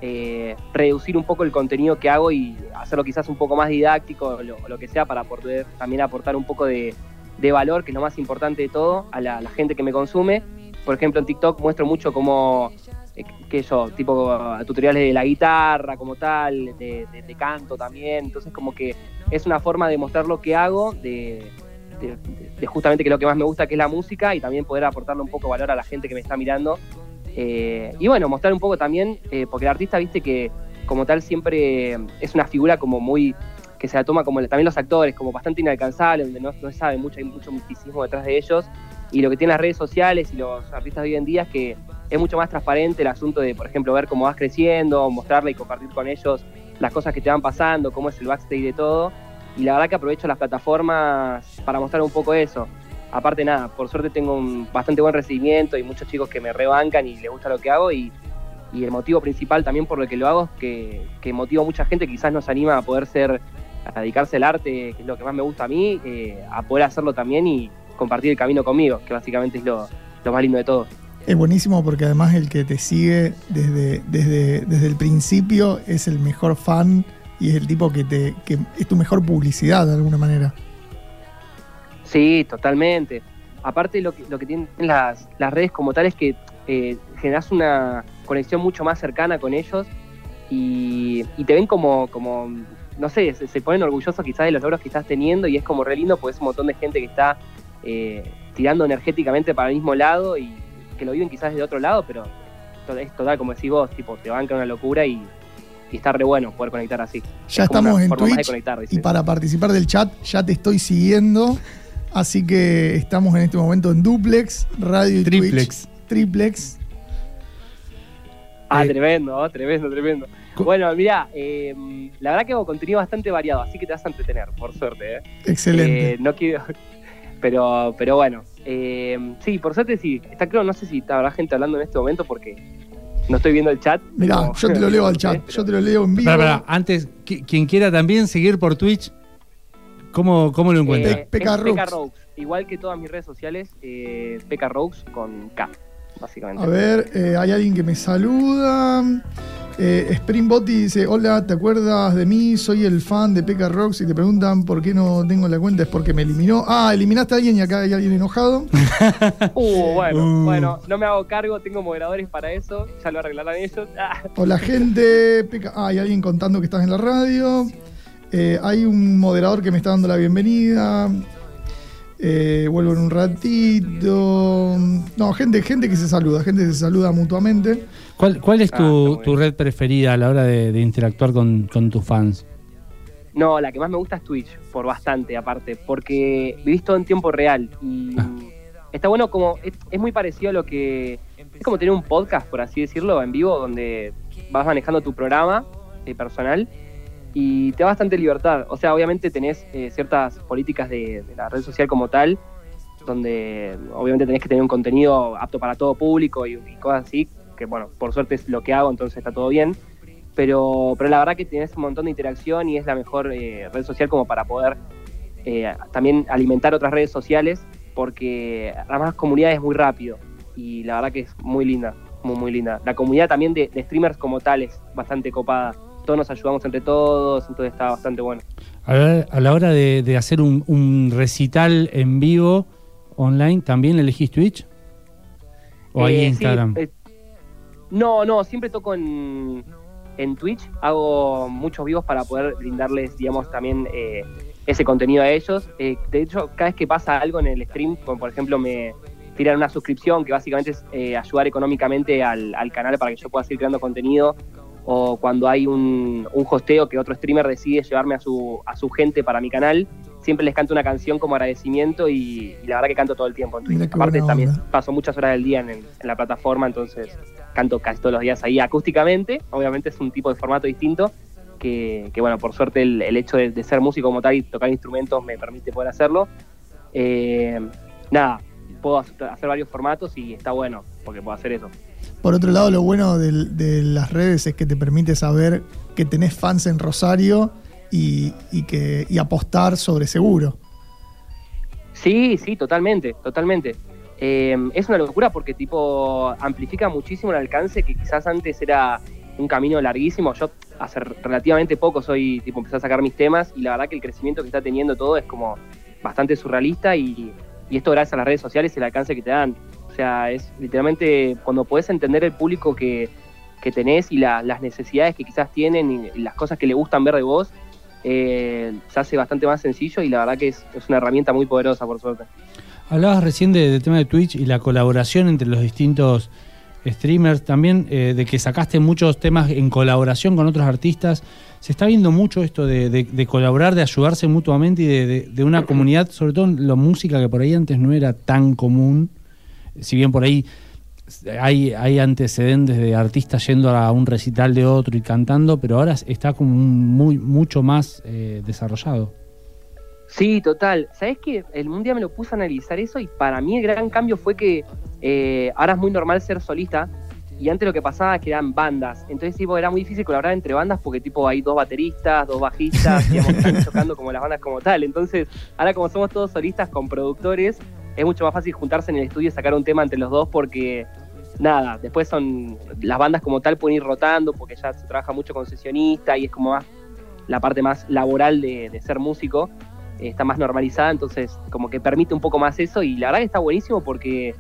eh, reducir un poco el contenido que hago y hacerlo quizás un poco más didáctico o lo, lo que sea para poder también aportar un poco de, de valor, que es lo más importante de todo, a la, la gente que me consume. Por ejemplo, en TikTok muestro mucho como, eh, que yo, tipo tutoriales de la guitarra como tal, de, de- de canto también. Entonces como que es una forma de mostrar lo que hago, de, justamente que lo que más me gusta que es la música y también poder aportarle un poco valor a la gente que me está mirando. Eh, y bueno, mostrar un poco también, eh, porque el artista, viste que como tal siempre es una figura como muy, que se la toma como también los actores, como bastante inalcanzable, donde no, no se sabe mucho, hay mucho misticismo detrás de ellos. Y lo que tienen las redes sociales y los artistas de hoy en día es que es mucho más transparente el asunto de, por ejemplo, ver cómo vas creciendo, mostrarle y compartir con ellos las cosas que te van pasando, cómo es el backstage de todo. Y la verdad que aprovecho las plataformas para mostrar un poco eso. Aparte nada, por suerte tengo un bastante buen recibimiento y muchos chicos que me rebancan y les gusta lo que hago y, el motivo principal también por el que lo hago es que, que motivo a mucha gente quizás nos anima a poder ser, a dedicarse al arte, que es lo que más me gusta a mí, eh, a poder hacerlo también y compartir el camino conmigo, que básicamente es lo, lo más lindo de todo. Es buenísimo porque además el que te sigue desde, desde, desde el principio es el mejor fan y es el tipo que te que es tu mejor publicidad de alguna manera. Sí, totalmente. Aparte lo que, lo que tienen las, las redes como tal es que eh, generas una conexión mucho más cercana con ellos y, y te ven como, como, no sé, se, se ponen orgullosos quizás de los logros que estás teniendo y es como re lindo porque es un montón de gente que está eh, tirando energéticamente para el mismo lado y que lo viven quizás de otro lado, pero es total como decís vos, tipo, te banca una locura y, y está re bueno poder conectar así. Ya Es estamos en Twitch conectar, y para participar del chat ya te estoy siguiendo. Así que estamos en este momento en duplex, radio y Triplex. Twitch. Triplex. Ah, Eh, tremendo, oh, tremendo, tremendo. Co- Bueno, mira, eh, la verdad que hago contenido bastante variado, así que te vas a entretener, por suerte. ¿eh? Excelente. Eh, no quiero. Pero, pero bueno, eh, sí, por suerte sí. Está claro, no sé si habrá gente hablando en este momento porque no estoy viendo el chat. Mirá, pero- yo te lo leo al chat, pero- yo te lo leo en vivo. Pará, pará, antes, qui- quien quiera también seguir por Twitch, ¿cómo, cómo lo encuentra? Eh, Peca. Igual que todas mis redes sociales, eh, Peca Roux con K, básicamente. A ver, eh, hay alguien que me saluda. Eh, Springboti dice, hola, ¿te acuerdas de mí? Soy el fan de Peca Rocks y te preguntan por qué no tengo la cuenta, es porque me eliminó. Ah, eliminaste a alguien y acá hay alguien enojado. Uh, bueno, Uh. bueno, no me hago cargo, tengo moderadores para eso, ya lo arreglarán ellos. Ah. Hola gente, Peca. Ah, hay alguien contando que estás en la radio. Eh, hay un moderador que me está dando la bienvenida. Eh, vuelvo en un ratito. No, gente, gente que se saluda, gente que se saluda mutuamente. ¿Cuál, cuál es Ah, tu, tu red preferida a la hora de, de interactuar con, con tus fans? No, la que más me gusta es Twitch, por bastante aparte, porque vivís todo en tiempo real y Ah. está bueno como, es, es muy parecido a lo que, es como tener un podcast, por así decirlo, en vivo, donde vas manejando tu programa eh, personal y te da bastante libertad. O sea, obviamente tenés eh, ciertas políticas de, de la red social como tal, donde obviamente tenés que tener un contenido apto para todo público y, y cosas así, que bueno, por suerte es lo que hago, entonces está todo bien pero, pero la verdad que tienes un montón de interacción y es la mejor eh, red social como para poder eh, también alimentar otras redes sociales porque además comunidad es muy rápido y la verdad que es muy linda, muy muy linda. La comunidad también de, de streamers como tal es bastante copada. todos nos ayudamos entre todos, entonces está bastante bueno. A la, hora de, de hacer un, un recital en vivo online, ¿también elegís Twitch? ¿O ahí Eh, sí, Instagram? eh, no, no, siempre toco en, Twitch, hago muchos vivos para poder brindarles, digamos, también eh, ese contenido a ellos. Eh, de hecho, cada vez que pasa algo en el stream, como por ejemplo me tiran una suscripción, que básicamente es eh, ayudar económicamente al, al canal para que yo pueda seguir creando contenido, o cuando hay un, un hosteo que otro streamer decide llevarme a su, a su gente para mi canal, siempre les canto una canción como agradecimiento y, y la verdad que canto todo el tiempo en qué Aparte también paso muchas horas del día en, en la plataforma, entonces canto casi todos los días ahí acústicamente. Obviamente es un tipo de formato distinto que, que, bueno, por suerte el, el hecho de, de ser músico como tal y tocar instrumentos me permite poder hacerlo. Eh, nada, puedo hacer varios formatos y está bueno porque puedo hacer eso. Por otro lado, lo bueno de, las redes es que te permite saber que tenés fans en Rosario y, que, apostar sobre seguro. Sí, sí, totalmente, totalmente. Eh, es una locura porque tipo amplifica muchísimo el alcance que quizás antes era un camino larguísimo. Yo hace relativamente poco soy tipo empecé a sacar mis temas y la verdad que el crecimiento que está teniendo todo es como bastante surrealista y esto gracias a las redes sociales y el alcance que te dan. O sea, es literalmente cuando podés entender el público que, que tenés y la- las necesidades que quizás tienen y, las cosas que le gustan ver de vos, eh, se hace bastante más sencillo y la verdad que es, es una herramienta muy poderosa por suerte. Hablabas recién de- del tema de Twitch y la colaboración entre los distintos streamers, también eh, de que sacaste muchos temas en colaboración con otros artistas. Se está viendo mucho esto de, de- de colaborar, de ayudarse mutuamente y de, de- de una comunidad, sobre todo en la música que por ahí antes no era tan común. Si bien por ahí hay, hay antecedentes de artistas yendo a un recital de otro y cantando, pero ahora está como muy, mucho más eh, desarrollado. Sí, total. ¿Sabes qué? El un día me lo puse a analizar eso y para mí el gran cambio fue que eh, ahora es muy normal ser solista y antes lo que pasaba es que eran bandas. Entonces, tipo, era muy difícil colaborar entre bandas porque, tipo, hay dos bateristas, dos bajistas, digamos, están tocando como las bandas como tal. Entonces, ahora como somos todos solistas con productores, es mucho más fácil juntarse en el estudio y sacar un tema entre los dos porque, nada, después son las bandas como tal pueden ir rotando porque ya se trabaja mucho con sesionista y es como más la parte más laboral de, ser músico eh, está más normalizada, entonces como que permite un poco más eso y la verdad que está buenísimo porque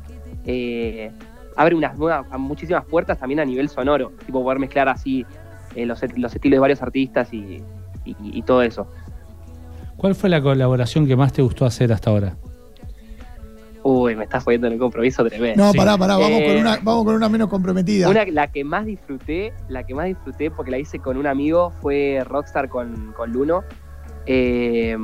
eh, abre unas nuevas, muchísimas puertas también a nivel sonoro, tipo poder mezclar así eh, los, los estilos de varios artistas y todo eso. ¿Cuál fue la colaboración que más te gustó hacer hasta ahora? Uy, me estás poniendo en un compromiso tremendo. No, pará, pará, vamos, Eh, con una, vamos con una menos comprometida. Una, la que más disfruté, la que más disfruté porque la hice con un amigo fue Rockstar con, con Luno. Eh,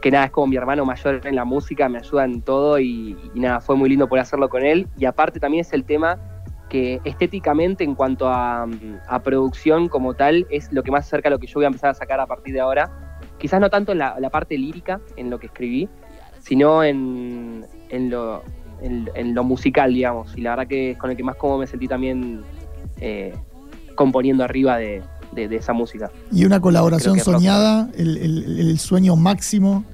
que nada, es como mi hermano mayor en la música, me ayuda en todo y, y nada, fue muy lindo poder hacerlo con él. Y aparte también es el tema que estéticamente en cuanto a, a producción como tal es lo que más acerca a lo que yo voy a empezar a sacar a partir de ahora. Quizás no tanto en la, la parte lírica, en lo que escribí, sino en, en lo, en, en lo musical, digamos. Y la verdad que es con el que más cómodo me sentí también eh, componiendo arriba de, de- de esa música. Y una colaboración soñada, el, el- el sueño máximo.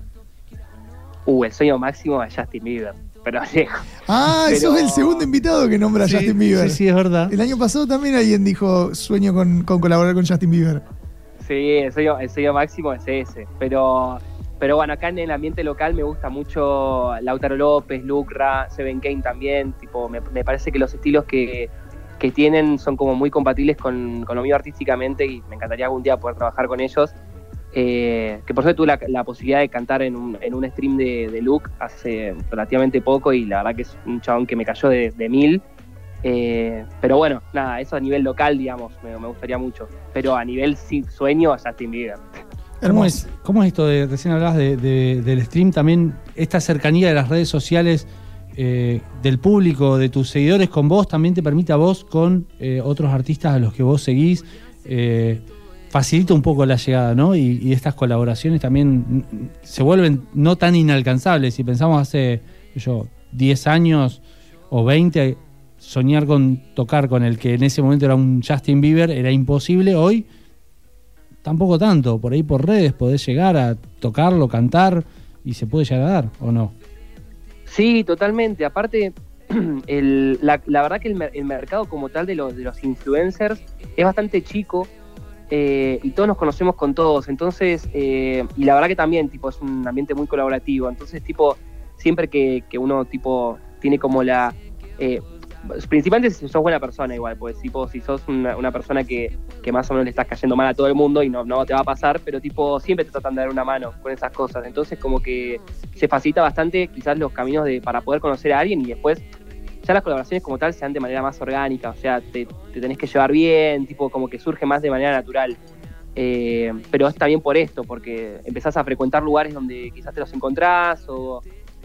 Uh, el sueño máximo de Justin Bieber. Pero lejos. Ah, Pero- sos el segundo invitado que nombra a Justin Bieber. Sí, sí, es verdad. El año pasado también alguien dijo sueño con, con colaborar con Justin Bieber. Sí, el sueño, el sueño máximo es ese. Pero, pero bueno, acá en el ambiente local me gusta mucho Lautaro López, Lucra, Seven Kane también. Tipo, me, me parece que los estilos que, que tienen son como muy compatibles con, con lo mío artísticamente y me encantaría algún día poder trabajar con ellos. Eh, que por suerte tuve la, la posibilidad de cantar en un, en un stream de, de Luke hace relativamente poco y la verdad que es un chabón que me cayó de, de mil. Eh, pero bueno, nada, eso a nivel local, digamos, me, me gustaría mucho. Pero a nivel sí, sueño, Justin Bieber. ¿Cómo es, ¿Cómo es esto de, recién hablabas de- de- del stream, también esta cercanía de las redes sociales, eh, del público, de tus seguidores con vos, también te permite a vos con eh, otros artistas a los que vos seguís, eh, facilita un poco la llegada, ¿no? Y, y estas colaboraciones también se vuelven no tan inalcanzables. Si pensamos hace, yo, 10 años o 20, soñar con tocar con el que en ese momento era un Justin Bieber era imposible. Hoy tampoco tanto. Por ahí por redes podés llegar a tocarlo, cantar y se puede llegar a dar, ¿o no? Sí, totalmente. Aparte, el- la, la verdad que el, mer- el mercado como tal de los, de los influencers es bastante chico eh, y todos nos conocemos con todos, entonces, eh, y la verdad que también, tipo, es un ambiente muy colaborativo, entonces, tipo, siempre que, que uno, tipo, tiene como la... eh, principalmente si sos buena persona igual, pues tipo, si sos una, persona que, que más o menos le estás cayendo mal a todo el mundo y no, no te va a pasar, pero tipo, siempre te tratan de dar una mano con esas cosas, entonces como que se facilita bastante quizás los caminos de, para poder conocer a alguien y después ya las colaboraciones como tal se dan de manera más orgánica, o sea, te, te tenés que llevar bien, tipo, como que surge más de manera natural. Eh, pero es también por esto, porque empezás a frecuentar lugares donde quizás te los encontrás o,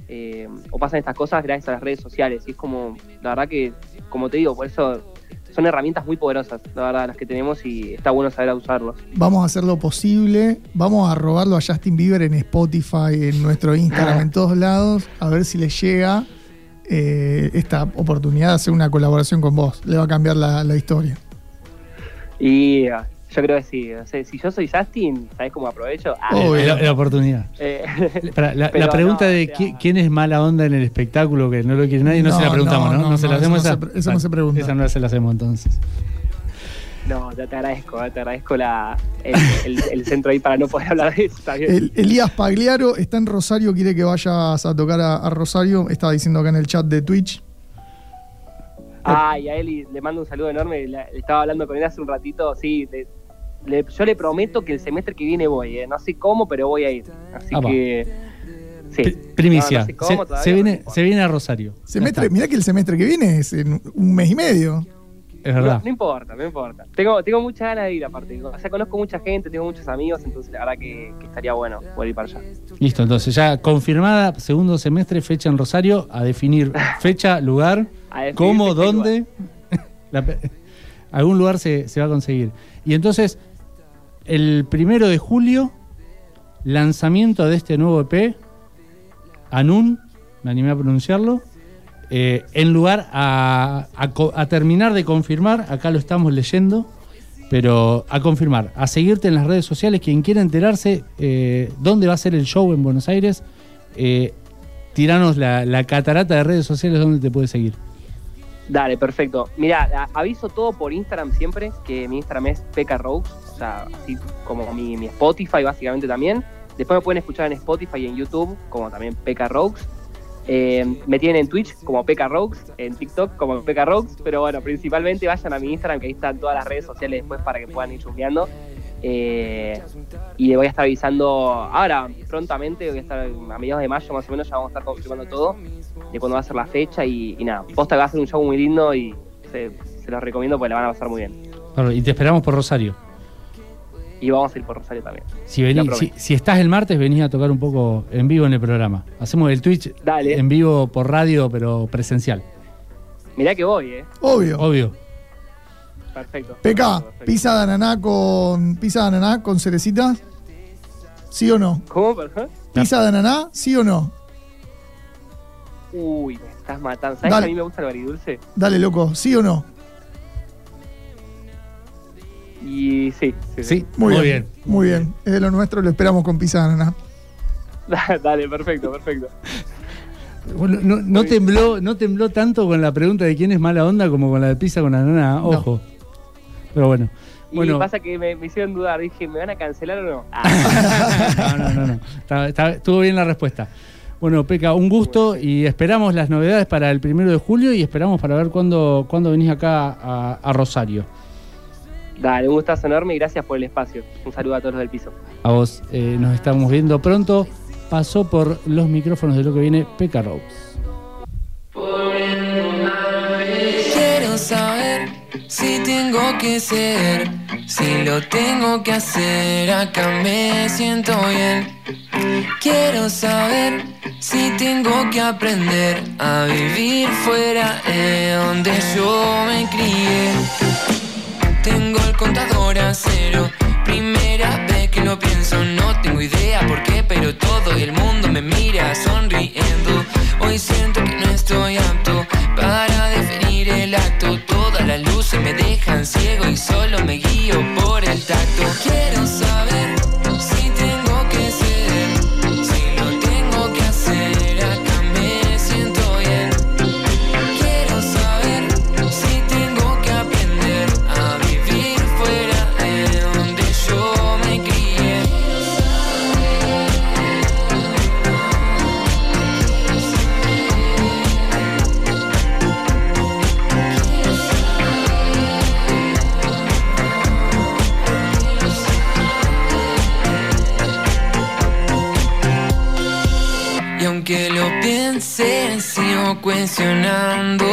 eh, o pasan estas cosas gracias a las redes sociales. Y es como, la verdad que, como te digo, por eso son herramientas muy poderosas, la verdad, las que tenemos y está bueno saber usarlos. Vamos a hacer lo posible. Vamos a robarlo a Justin Bieber en Spotify, en nuestro Instagram, en todos lados, a ver si le llega eh, esta oportunidad de hacer una colaboración con vos. Le va a cambiar la, la historia. Y ah, yo creo que sí. o sea, si yo soy Justin, ¿sabes cómo aprovecho? Ah. Es la, la oportunidad. eh, la, pero la pregunta no, de o sea, qui- quién es mala onda en el espectáculo que no lo quiere nadie, no, No, se la preguntamos, no, ¿no? No, no, se la hacemos no esa. se no se pregunta. Esa no se la hacemos entonces. No, te, te agradezco, eh, te agradezco la, el, el- el centro ahí para no poder hablar de eso. Está bien. El- Elías Pagliaro está en Rosario, quiere que vayas a tocar a, a Rosario. Estaba diciendo acá en el chat de Twitch. Ah, y a Eli le mando un saludo enorme. la- estaba hablando con él hace un ratito. Sí, le- le- yo le prometo que el semestre que viene voy. eh, No sé cómo, pero voy a ir. Así Ah, que. Sí. Primicia. No, no sé cómo se, todavía, se no viene, se viene a Rosario. Semestre, mirá que el semestre que viene es en un mes y medio. Es No, verdad. no importa, no importa. Tengo, tengo muchas ganas de ir aparte. O sea, conozco mucha gente, tengo muchos amigos, entonces la verdad que, que estaría bueno poder ir para allá. Listo, entonces ya confirmada, segundo semestre, fecha en Rosario, a definir fecha, lugar, A definir cómo, fecha y dónde. La algún lugar se, se va a conseguir. Y entonces, el primero de julio, lanzamiento de este nuevo EP, Anun, me animé a pronunciarlo, eh, en lugar a, terminar de confirmar, acá lo estamos leyendo, pero a confirmar, a seguirte en las redes sociales, quien quiera enterarse eh, dónde va a ser el show en Buenos Aires, eh, tiranos la, catarata de redes sociales donde te puede seguir. Dale, perfecto. Mira, aviso todo por Instagram siempre, que mi Instagram es Peca Rogues, o sea, así como mi, mi Spotify básicamente también. Después me pueden escuchar en Spotify y en YouTube, como también Peca Rogues. Eh, me tienen en Twitch como Peca Rogues, en TikTok como Peca Rogues, pero bueno, principalmente vayan a mi Instagram, que ahí están todas las redes sociales después para que puedan ir chusmeando. Eh, y voy a estar avisando ahora, prontamente, voy a estar a mediados de mayo más o menos, ya vamos a estar confirmando todo de cuándo va a ser la fecha y, nada, posta que va a ser un show muy lindo y se, se los recomiendo porque la van a pasar muy bien. Claro, Y te esperamos por Rosario. Y vamos a ir por Rosario también. Si, Lo vení- prometo. si, si estás el martes, venís a tocar un poco en vivo en el programa. Hacemos el Twitch Dale. en vivo por radio, pero presencial. Mirá que voy, eh. Obvio. Obvio. Perfecto. PK, pizza de ananá con pizza de ananá con cerecitas. ¿Sí o no? ¿Cómo, perdón? ¿Pizza de ananá? ¿Sí o no? Uy, me estás matando. ¿Sabes Dale. que a mí me gusta el baridulce? Dale, loco, ¿sí o no? Y sí, sí. Sí, Muy, muy, bien, bien. Muy bien. Es de lo nuestro, lo esperamos con pizza de ananá. Dale, perfecto, perfecto. Bueno, no, no tembló, no tembló tanto con la pregunta de quién es mala onda como con la de pizza con nana, ojo. Pero bueno. Y Bueno, pasa que me, me hicieron dudar. Dije, ¿me van a cancelar o no? Ah, no, no, no, no. Está- está- estuvo bien la respuesta. Bueno, Peca, un gusto y esperamos las novedades para el primero de julio y esperamos para ver cuándo, cuándo venís acá a, a Rosario. Dale, un gustazo enorme y gracias por el espacio. Un saludo a todos los del piso. A vos, eh, nos estamos viendo pronto. Pasó por los micrófonos de lo que viene Peca Rose. Quiero saber si tengo que ser, si lo tengo que hacer, acá me siento bien. Quiero saber si tengo que aprender a vivir fuera de donde yo me crié. Tengo el contador a cero, primera vez que lo pienso, no tengo idea por qué, pero todo el mundo me mira sonriendo. Hoy siento que no estoy apto para definir el acto, todas las luces me dejan ciego y solo me guío por el tacto. Quiero saber sigo cuestionando.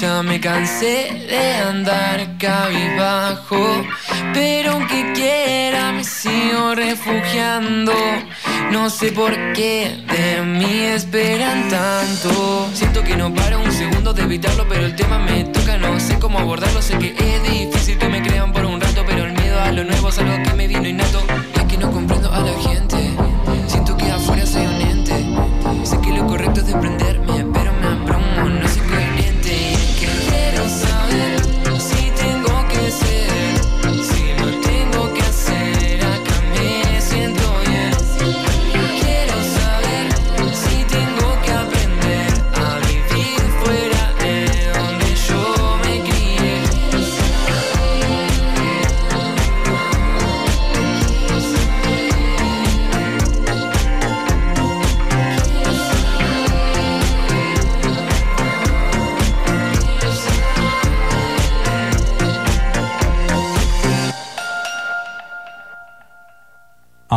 Ya me cansé de andar cabizbajo. Pero aunque quiera, me sigo refugiando. No sé por qué de mí esperan tanto. Siento que no paro un segundo de evitarlo, pero el tema me toca. No sé cómo abordarlo. Sé que es difícil que me crean por un rato, pero el miedo a lo nuevo es algo que me vino innato.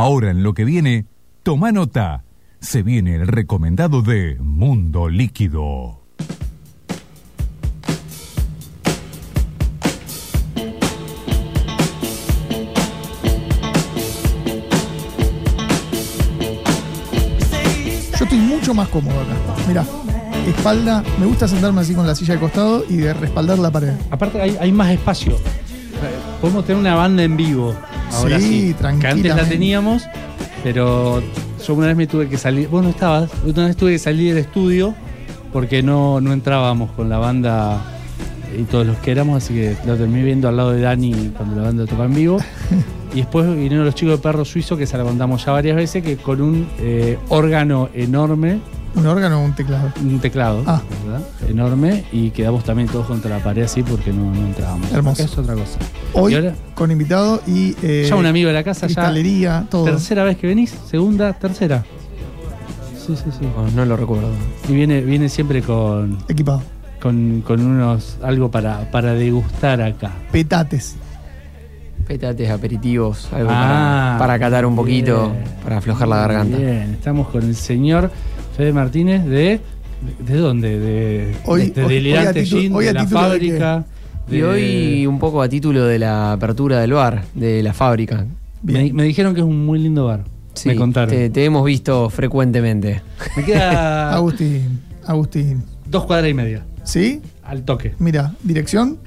Ahora en lo que viene, toma nota. Se viene el recomendado de Mundo Líquido. Yo estoy mucho más cómodo acá. Mirá, espalda, me gusta sentarme así con la silla de costado y de respaldar la pared. Aparte hay, hay más espacio. Podemos tener una banda en vivo. Ahora Sí, sí. Que antes la teníamos, pero yo una vez me tuve que salir. Vos no estabas. Una vez tuve que salir del estudio porque no, no entrábamos con la banda y todos los que éramos, así que lo terminé viendo al lado de Dani cuando la banda tocaba en vivo. Y después vinieron los chicos de Perro Suizo, que se la contamos ya varias veces, que con un eh, órgano enorme, ¿Un órgano o un teclado? un teclado, Ah. ¿verdad? Enorme, y quedamos también todos contra la pared así porque no, no entrábamos. Hermoso. Es otra cosa. Hoy Y ahora- con invitado y. eh, ya un amigo de la casa, ya. todo. Tercera vez que venís, segunda, tercera. Sí, sí, sí. No, no lo recuerdo. Y viene, viene siempre con, Equipado. con, con unos algo para, para degustar acá. Petates. Petates, aperitivos, algo Ah, para, para catar un poquito, bien. para aflojar la garganta. Bien, estamos con el señor Fede Martínez de. ¿De dónde? De, Hoy- de, de hoy- Delirante hoy a titu- Gin, hoy de la de fábrica. Y hoy un poco a título de la apertura del bar, de la fábrica. me, me dijeron que es un muy lindo bar. Sí, me contaron. Te, te hemos visto frecuentemente. Me queda Agustín. Agustín. dos cuadras y media. ¿Sí? Al toque. Mira, dirección.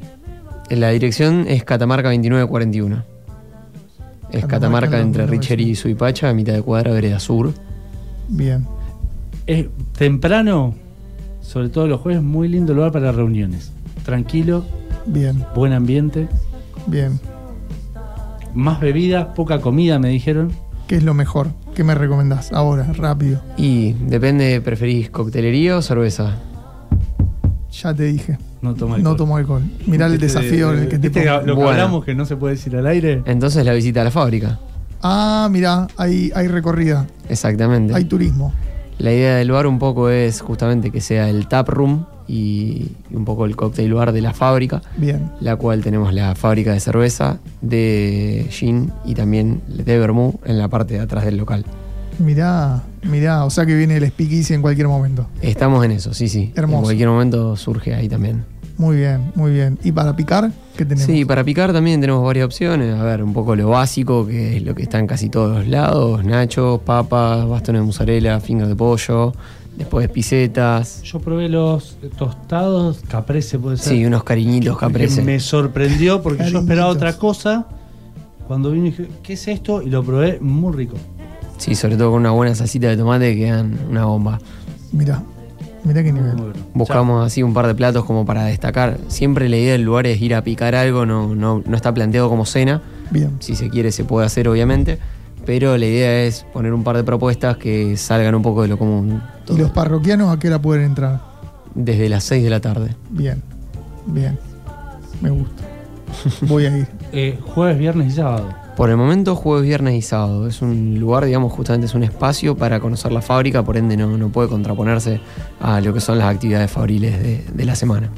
La dirección es Catamarca 2941. Es Catamarca Catamarca entre 2941. Richeri y Suipacha, a mitad de cuadra, vereda sur. Bien. Es temprano, sobre todo los jueves, muy lindo lugar para reuniones. Tranquilo, Bien. buen ambiente, Bien. más bebida, poca comida, me dijeron. ¿Qué es lo mejor? ¿Qué me recomendás? Ahora, rápido. Y depende, ¿preferís coctelería o cerveza? Ya te dije. No toma No tomo alcohol. Mirá el ¿Viste desafío de- en el que te ¿viste pongo. lo que Bueno. hablamos que no se puede decir al aire? Entonces la visita a la fábrica. Ah, mirá, hay, hay recorrida. Exactamente. Hay turismo. La idea del bar un poco es justamente que sea el tap room y, y un poco el cocktail bar de la fábrica, Bien. la cual tenemos la fábrica de cerveza, de gin y también de vermú en la parte de atrás del local. Mirá, mirá. O sea que viene el speakeasy en cualquier momento. Estamos en eso, sí, sí. Hermoso. En cualquier momento surge ahí también. Muy bien, muy bien. ¿Y para picar? ¿Qué tenemos? Sí, para picar también tenemos varias opciones. A ver, un poco lo básico, que es lo que está en casi todos los lados: nachos, papas, bastones de mozzarella, finger de pollo, después pisetas. Yo probé los tostados caprese, puede ser. Sí, unos cariñitos caprese. Me sorprendió porque yo esperaba otra cosa. Cuando vine dije, ¿qué es esto? Y lo probé muy rico. Sí, sobre todo con una buena salsita de tomate que dan una bomba. Mirá, mirá qué nivel. Bueno. Buscamos así un par de platos como para destacar. Siempre la idea del lugar es ir a picar algo, no, no, no está planteado como cena. Bien. Si se quiere se puede hacer obviamente. Pero la idea es poner un par de propuestas que salgan un poco de lo común. ¿Y los parroquianos a qué hora pueden entrar? Desde las 6 de la tarde. Bien, bien. Me gusta. Voy a ir. Eh, jueves, viernes y sábado. Por el momento, jueves, viernes y sábado. Es un lugar, digamos, justamente es un espacio para conocer la fábrica, por ende no, no puede contraponerse a lo que son las actividades fabriles de, de la semana.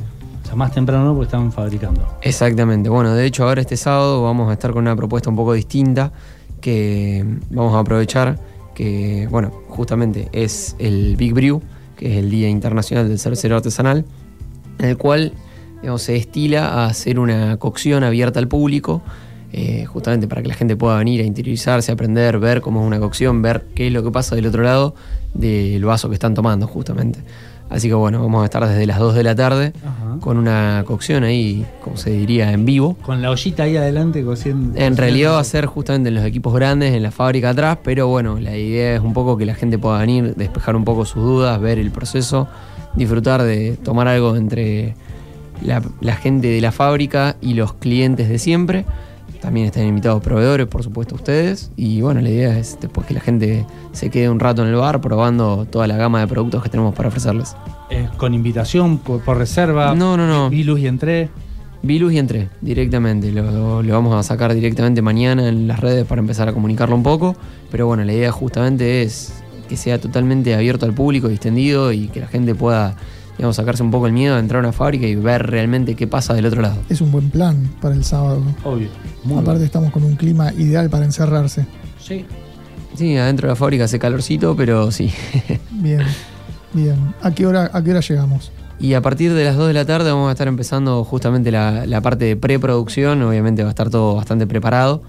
O sea, más temprano no, porque estaban fabricando. Exactamente. Bueno, de hecho, ahora este sábado vamos a estar con una propuesta un poco distinta que vamos a aprovechar que, bueno, justamente es el Big Brew, que es el Día Internacional del Cervecero Artesanal, en el cual digamos, se destila a hacer una cocción abierta al público, eh, justamente para que la gente pueda venir a interiorizarse, aprender, ver cómo es una cocción, ver qué es lo que pasa del otro lado del vaso que están tomando, justamente. Así que bueno, vamos a estar desde las 2 de la tarde Ajá. con una cocción ahí, como se diría, en vivo. Con la ollita ahí adelante cociendo. En realidad va a ser justamente en los equipos grandes, en la fábrica atrás, pero bueno, la idea es un poco que la gente pueda venir, despejar un poco sus dudas, ver el proceso, disfrutar de tomar algo entre la, la gente de la fábrica y los clientes de siempre. También están invitados proveedores, por supuesto, ustedes. Y bueno, la idea es después que la gente se quede un rato en el bar probando toda la gama de productos que tenemos para ofrecerles. Eh, con invitación, por, por reserva. No, no, no. Vi luz y entré. Vi luz y entré directamente. Lo, lo- lo vamos a sacar directamente mañana en las redes para empezar a comunicarlo un poco. Pero bueno, la idea justamente es que sea totalmente abierto al público, distendido y que la gente pueda digamos, sacarse un poco el miedo de entrar a una fábrica y ver realmente qué pasa del otro lado. Es un buen plan para el sábado. Obvio. Muy Aparte estamos con un clima ideal para encerrarse. Sí. Sí, adentro de la fábrica hace calorcito, pero sí. Bien, bien. ¿A qué hora, a qué hora llegamos? Y a partir de las 2 de la tarde vamos a estar empezando justamente la, la parte de preproducción. Obviamente va a estar todo bastante preparado.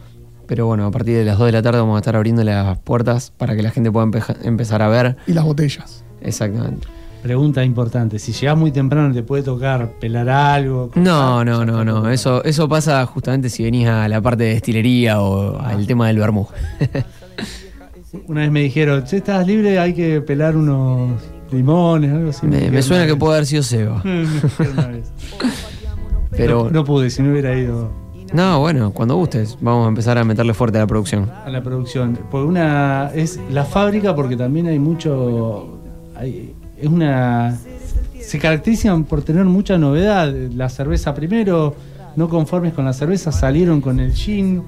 Pero bueno, a partir de las 2 de la tarde vamos a estar abriendo las puertas para que la gente pueda empezar a ver. Y las botellas. Exactamente. Pregunta importante. Si llegas muy temprano, ¿te puede tocar pelar algo? No, no, no, no. Eso, eso pasa justamente si venís a la parte de destilería o al tema del vermú. Una vez me dijeron, si estás libre, hay que pelar unos limones, algo así. Me, suena que puede haber sido Seba. Pero no, no pude, si no hubiera ido no, bueno, cuando gustes, vamos a empezar a meterle fuerte a la producción. a la producción. Porque una es la fábrica, porque también hay mucho. hay- es una. Se caracterizan por tener mucha novedad. La cerveza primero, no conformes con la cerveza, salieron con el gin.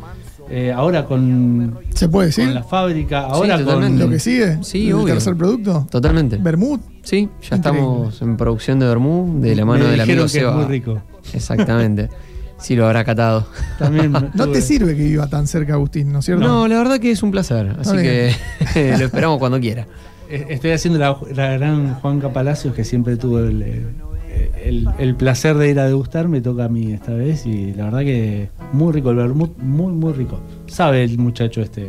eh, ahora con, ¿Se puede con decir? la fábrica, ahora con. totalmente. ¿Lo que sigue? Sí, ¿El obvio. tercer producto? Totalmente. Bermud. Sí, ya Increíble. estamos en producción de vermú de la mano Me del amigo que es Seba. muy rico. Exactamente. Sí, lo habrá catado. También No te sirve que viva tan cerca Agustín, ¿no es cierto? No, la verdad que es un placer. Así que lo esperamos cuando quiera. Eh, Estoy haciendo la, la gran Juanca Palacios que siempre tuvo el, eh, el- el placer de ir a degustar, me toca a mí esta vez y la verdad que muy rico el vermut, muy muy rico. Sabe el muchacho este,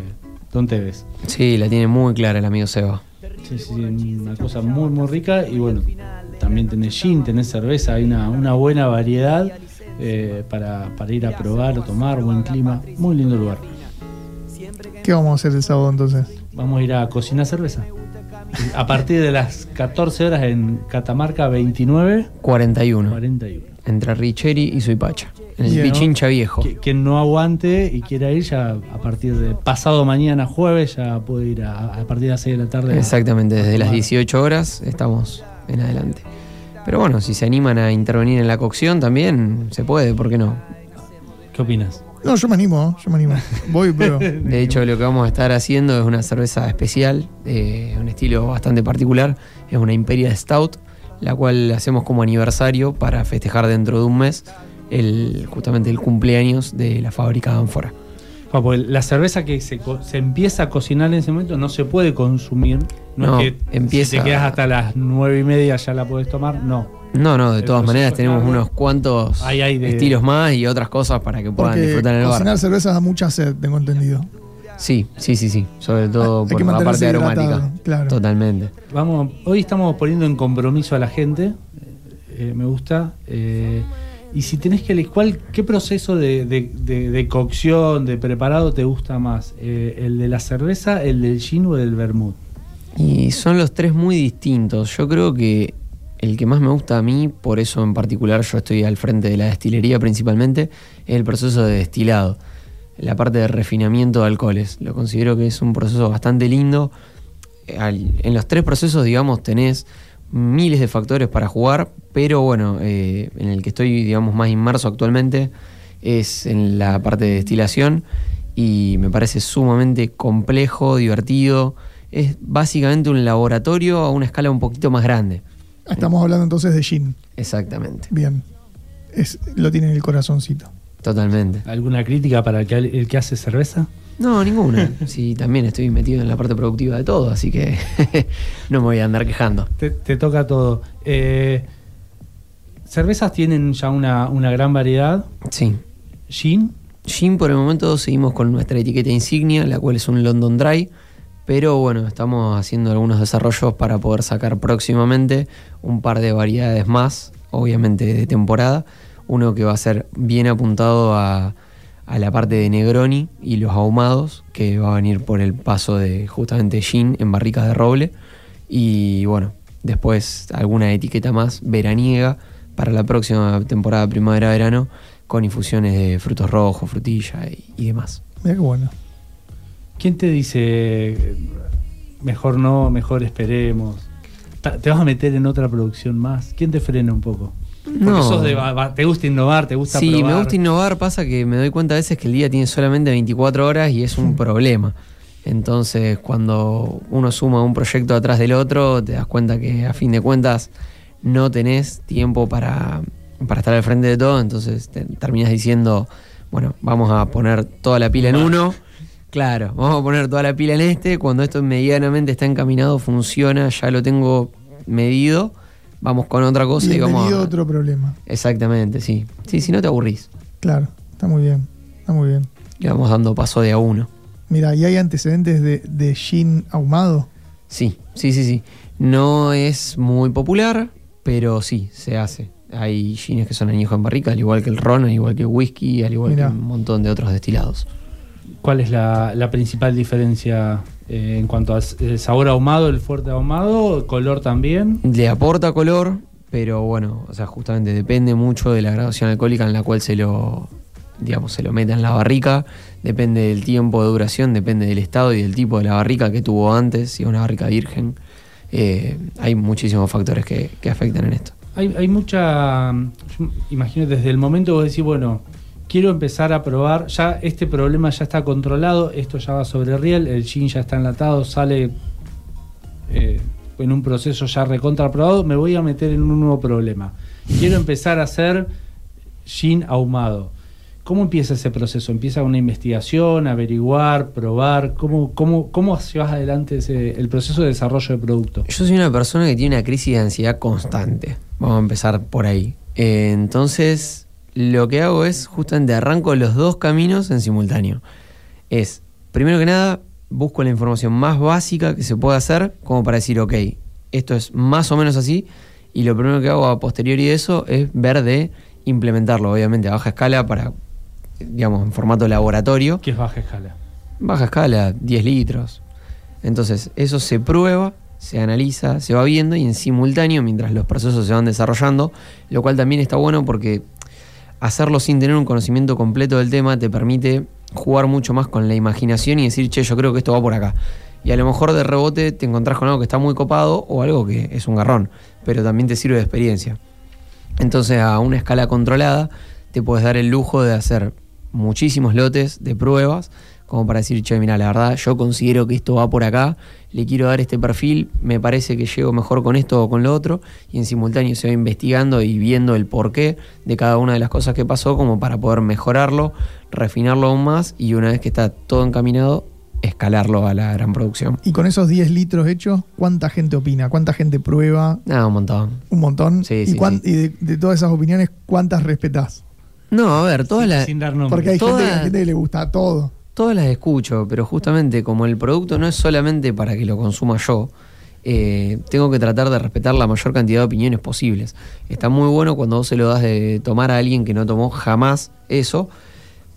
Don Tevez. Sí, la tiene muy clara el amigo Seba. Sí, sí, una cosa muy muy rica y bueno, también tenés gin, tenés cerveza, hay una, una buena variedad eh, para, para ir a probar o tomar, buen clima, muy lindo lugar. ¿Qué vamos a hacer el sábado entonces? Vamos a ir a cocinar cerveza. A partir de las 14 horas en Catamarca 29, 41. 41. Entre Richeri y Suipacha. En el. Pichincha Viejo. Qui- Quien no aguante y quiera ir ya a partir de pasado mañana jueves ya puede ir a, a partir de las 6 de la tarde. Exactamente, desde las 18 horas estamos en adelante. Pero bueno, si se animan a intervenir en la cocción también se puede, ¿por qué no? ¿Qué opinas? No, yo me animo, yo me animo. Voy, pero. De hecho, lo que vamos a estar haciendo es una cerveza especial, eh, un estilo bastante particular. Es una Imperial Stout, la cual hacemos como aniversario para festejar dentro de un mes el, justamente el cumpleaños de la fábrica de Ánfora. Ah, porque la cerveza que se, se empieza a cocinar en ese momento no se puede consumir. No, No, es que empieza- si te quedas hasta las 9 y media ya la puedes tomar. No. No, no, de todas maneras tenemos unos cuantos Ahí hay de- estilos más y otras cosas para que puedan Porque disfrutar en el bar. cocinar cerveza da mucha sed, tengo entendido. Sí, sí, sí, sí. Sobre todo Hay por la parte aromática. claro. Totalmente. Vamos, hoy estamos poniendo en compromiso a la gente. eh, me gusta. eh, y si tenés que elegir, ¿cuál, ¿qué proceso de, de- de- de cocción, de preparado te gusta más? Eh, ¿El de la cerveza, el del gin o el del vermut? Y son los tres muy distintos. Yo creo que el que más me gusta a mí, por eso en particular yo estoy al frente de la destilería principalmente, es el proceso de destilado. La parte de refinamiento de alcoholes. Lo considero que es un proceso bastante lindo. En los tres procesos, digamos, tenés miles de factores para jugar, pero bueno, eh, en el que estoy, digamos, más inmerso actualmente es en la parte de destilación y me parece sumamente complejo, divertido. Es básicamente un laboratorio a una escala un poquito más grande. Estamos hablando entonces de gin. Exactamente, Bien. Es, lo tiene en el corazoncito. totalmente. ¿Alguna crítica para el que, el que hace cerveza? No, ninguna. sí, también estoy metido en la parte productiva de todo, así que no me voy a andar quejando. Te, te toca todo. Eh, cervezas tienen ya una, una gran variedad. Sí. Gin. Gin por el momento seguimos con nuestra etiqueta insignia, la cual es un London Dry, pero bueno, estamos haciendo algunos desarrollos para poder sacar próximamente un par de variedades más, obviamente de temporada. Uno que va a ser bien apuntado a, la parte de Negroni y los ahumados, que va a venir por el paso de justamente gin en barricas de roble. Y bueno, después alguna etiqueta más veraniega para la próxima temporada primavera-verano con infusiones de frutos rojos, frutilla y, y demás. Mira qué bueno. ¿Quién te dice mejor no, mejor esperemos? ¿Te vas a meter en otra producción más? ¿Quién te frena un poco? Porque No. sos de te gusta innovar, te gusta Sí, probar. me gusta innovar, pasa que me doy cuenta a veces que el día tiene solamente 24 horas y es un problema. Entonces, cuando uno suma un proyecto atrás del otro, te das cuenta que a fin de cuentas no tenés tiempo para, para estar al frente de todo, entonces te terminas diciendo, bueno, vamos a poner toda la pila en uno. Claro, vamos a poner toda la pila en este, cuando esto medianamente está encaminado, funciona, ya lo tengo medido, vamos con otra cosa y vamos a... a otro problema. Exactamente, sí. Sí, si no te aburrís. Claro, está muy bien. Está muy bien. Le vamos dando paso de a uno. Mira, ¿y hay antecedentes de, de gin ahumado? Sí, sí, sí, sí. No es muy popular, pero sí, se hace. Hay gines que son añejos en barrica, al igual que el ron, al igual que el whisky, al igual Mirá. que un montón de otros destilados. ¿Cuál es la, la principal diferencia eh, en cuanto al el sabor ahumado, el fuerte ahumado, color también? Le aporta color, pero bueno, o sea, justamente depende mucho de la graduación alcohólica en la cual se lo, digamos, se lo meta en la barrica. Depende del tiempo de duración, depende del estado y del tipo de la barrica que tuvo antes, si es una barrica virgen. Eh, hay muchísimos factores que, que afectan en esto. Hay, hay mucha. yo imagino desde el momento que vos decís, bueno, quiero empezar a probar, ya este problema ya está controlado, esto ya va sobre riel, el gin ya está enlatado, sale eh, en un proceso ya recontraprobado, me voy a meter en un nuevo problema. Quiero empezar a hacer gin ahumado. ¿Cómo empieza ese proceso? ¿Empieza una investigación, averiguar, probar? ¿Cómo, cómo, cómo llevas adelante ese- el proceso de desarrollo de producto? Yo soy una persona que tiene una crisis de ansiedad constante. Vamos a empezar por ahí. Eh, entonces, lo que hago es justamente arranco los dos caminos en simultáneo. Es, primero que nada, busco la información más básica que se pueda hacer, como para decir, ok, esto es más o menos así, y lo primero que hago a posteriori de eso es ver de implementarlo, obviamente a baja escala, para, digamos, en formato laboratorio. ¿Qué es baja escala? Baja escala, 10 litros. Entonces, eso se prueba, se analiza, se va viendo y en simultáneo, mientras los procesos se van desarrollando, lo cual también está bueno porque hacerlo sin tener un conocimiento completo del tema te permite jugar mucho más con la imaginación y decir, che, yo creo que esto va por acá. Y a lo mejor de rebote te encontrás con algo que está muy copado o algo que es un garrón, pero también te sirve de experiencia. Entonces, a una escala controlada, te puedes dar el lujo de hacer muchísimos lotes de pruebas, como para decir, che, mira, la verdad, yo considero que esto va por acá, le quiero dar este perfil, me parece que llego mejor con esto o con lo otro, y en simultáneo se va investigando y viendo el porqué de cada una de las cosas que pasó, como para poder mejorarlo, refinarlo aún más, y una vez que está todo encaminado, escalarlo a la gran producción. Y con esos 10 litros hechos, ¿cuánta gente opina? ¿Cuánta gente prueba? Nada, un montón. Un montón. Sí, ¿Y, sí, cuán- sí. y de, de todas esas opiniones, ¿cuántas respetás? No, a ver, todas las. Sin dar nombres. Porque hay gente, Todas- hay gente que le gusta todo. Todas las escucho, pero justamente como el producto no es solamente para que lo consuma yo, eh, tengo que tratar de respetar la mayor cantidad de opiniones posibles. Está muy bueno cuando vos se lo das de tomar a alguien que no tomó jamás eso,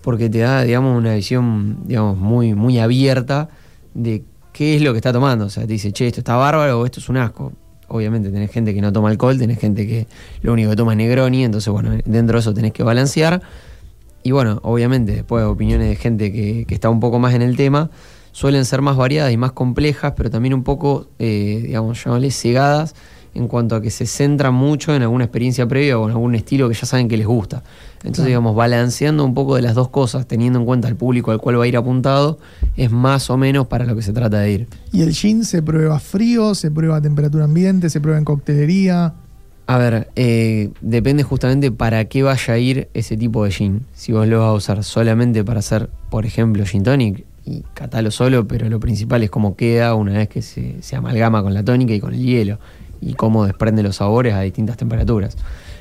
porque te da, digamos, una visión, digamos, muy, muy abierta de qué es lo que está tomando. O sea, te dice, che, esto está bárbaro o esto es un asco. Obviamente tenés gente que no toma alcohol, tenés gente que lo único que toma es Negroni, entonces bueno, dentro de eso tenés que balancear. Y bueno, obviamente, después opiniones de gente que, que está un poco más en el tema, suelen ser más variadas y más complejas, pero también un poco, eh, digamos, llamarle cegadas en cuanto a que se centran mucho en alguna experiencia previa o en algún estilo que ya saben que les gusta. Entonces, digamos, balanceando un poco de las dos cosas, teniendo en cuenta el público al cual va a ir apuntado, es más o menos para lo que se trata de ir. Y el gin se prueba frío, se prueba a temperatura ambiente, se prueba en coctelería. A ver, eh, depende justamente para qué vaya a ir ese tipo de gin. Si vos lo vas a usar solamente para hacer, por ejemplo, gin tonic, y catalo solo, pero lo principal es cómo queda una vez que se, se amalgama con la tónica y con el hielo y cómo desprende los sabores a distintas temperaturas.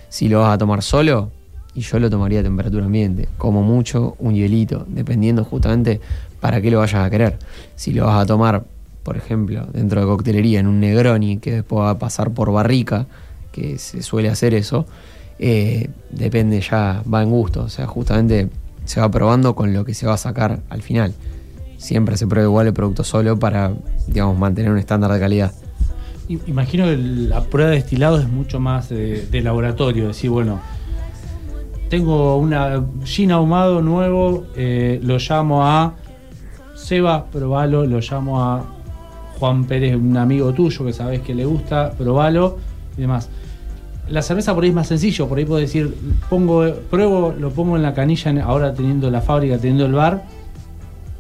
Si lo vas a tomar solo, y yo lo tomaría a temperatura ambiente, como mucho un hielito, dependiendo justamente para qué lo vayas a querer. Si lo vas a tomar, por ejemplo, dentro de coctelería en un Negroni que después va a pasar por barrica, que se suele hacer eso, eh, depende ya, va en gusto, o sea, justamente se va probando con lo que se va a sacar al final. Siempre se prueba igual el producto solo para, digamos, mantener un estándar de calidad. Imagino que la prueba de destilado es mucho más de, de laboratorio. Decir, bueno, tengo una gin ahumado nuevo, eh, lo llamo a Seba, probalo, lo llamo a Juan Pérez, un amigo tuyo que sabes que le gusta, probalo y demás. La cerveza por ahí es más sencillo, por ahí puedo decir, pongo, pruebo, lo pongo en la canilla, ahora teniendo la fábrica, teniendo el bar,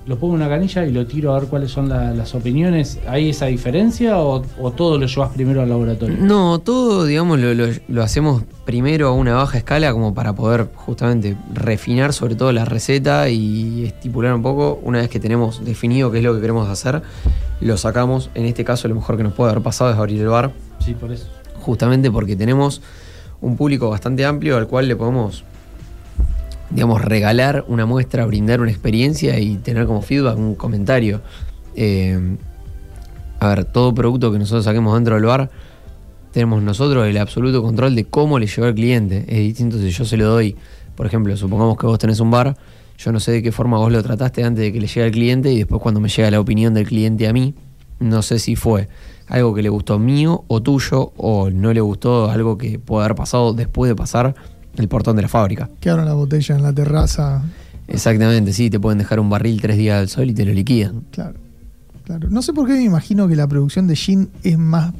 lo pongo en una canilla y lo tiro a ver cuáles son la- las opiniones. ¿Hay esa diferencia o, o todo lo llevas primero al laboratorio? No, todo, digamos, lo, lo- lo hacemos primero a una baja escala como para poder justamente refinar sobre todo la receta y estipular un poco. Una vez que tenemos definido qué es lo que queremos hacer, lo sacamos. En este caso, lo mejor que nos puede haber pasado es abrir el bar, Sí, por eso. Justamente porque tenemos un público bastante amplio al cual le podemos, digamos, regalar una muestra, brindar una experiencia y tener como feedback un comentario. Eh, a ver, todo producto que nosotros saquemos dentro del bar, tenemos nosotros el absoluto control de cómo le llegó al cliente. Es distinto si yo se lo doy, por ejemplo, supongamos que vos tenés un bar, yo no sé de qué forma vos lo trataste antes de que le llegue al cliente y después cuando me llega la opinión del cliente a mí, no sé si fue algo que le gustó mío o tuyo o no le gustó algo que puede haber pasado después de pasar el portón de la fábrica. Que abran la botella en la terraza. Exactamente, sí, te pueden dejar un barril tres días al sol y te lo liquidan. Claro, claro. No sé por qué me imagino que la producción de gin es más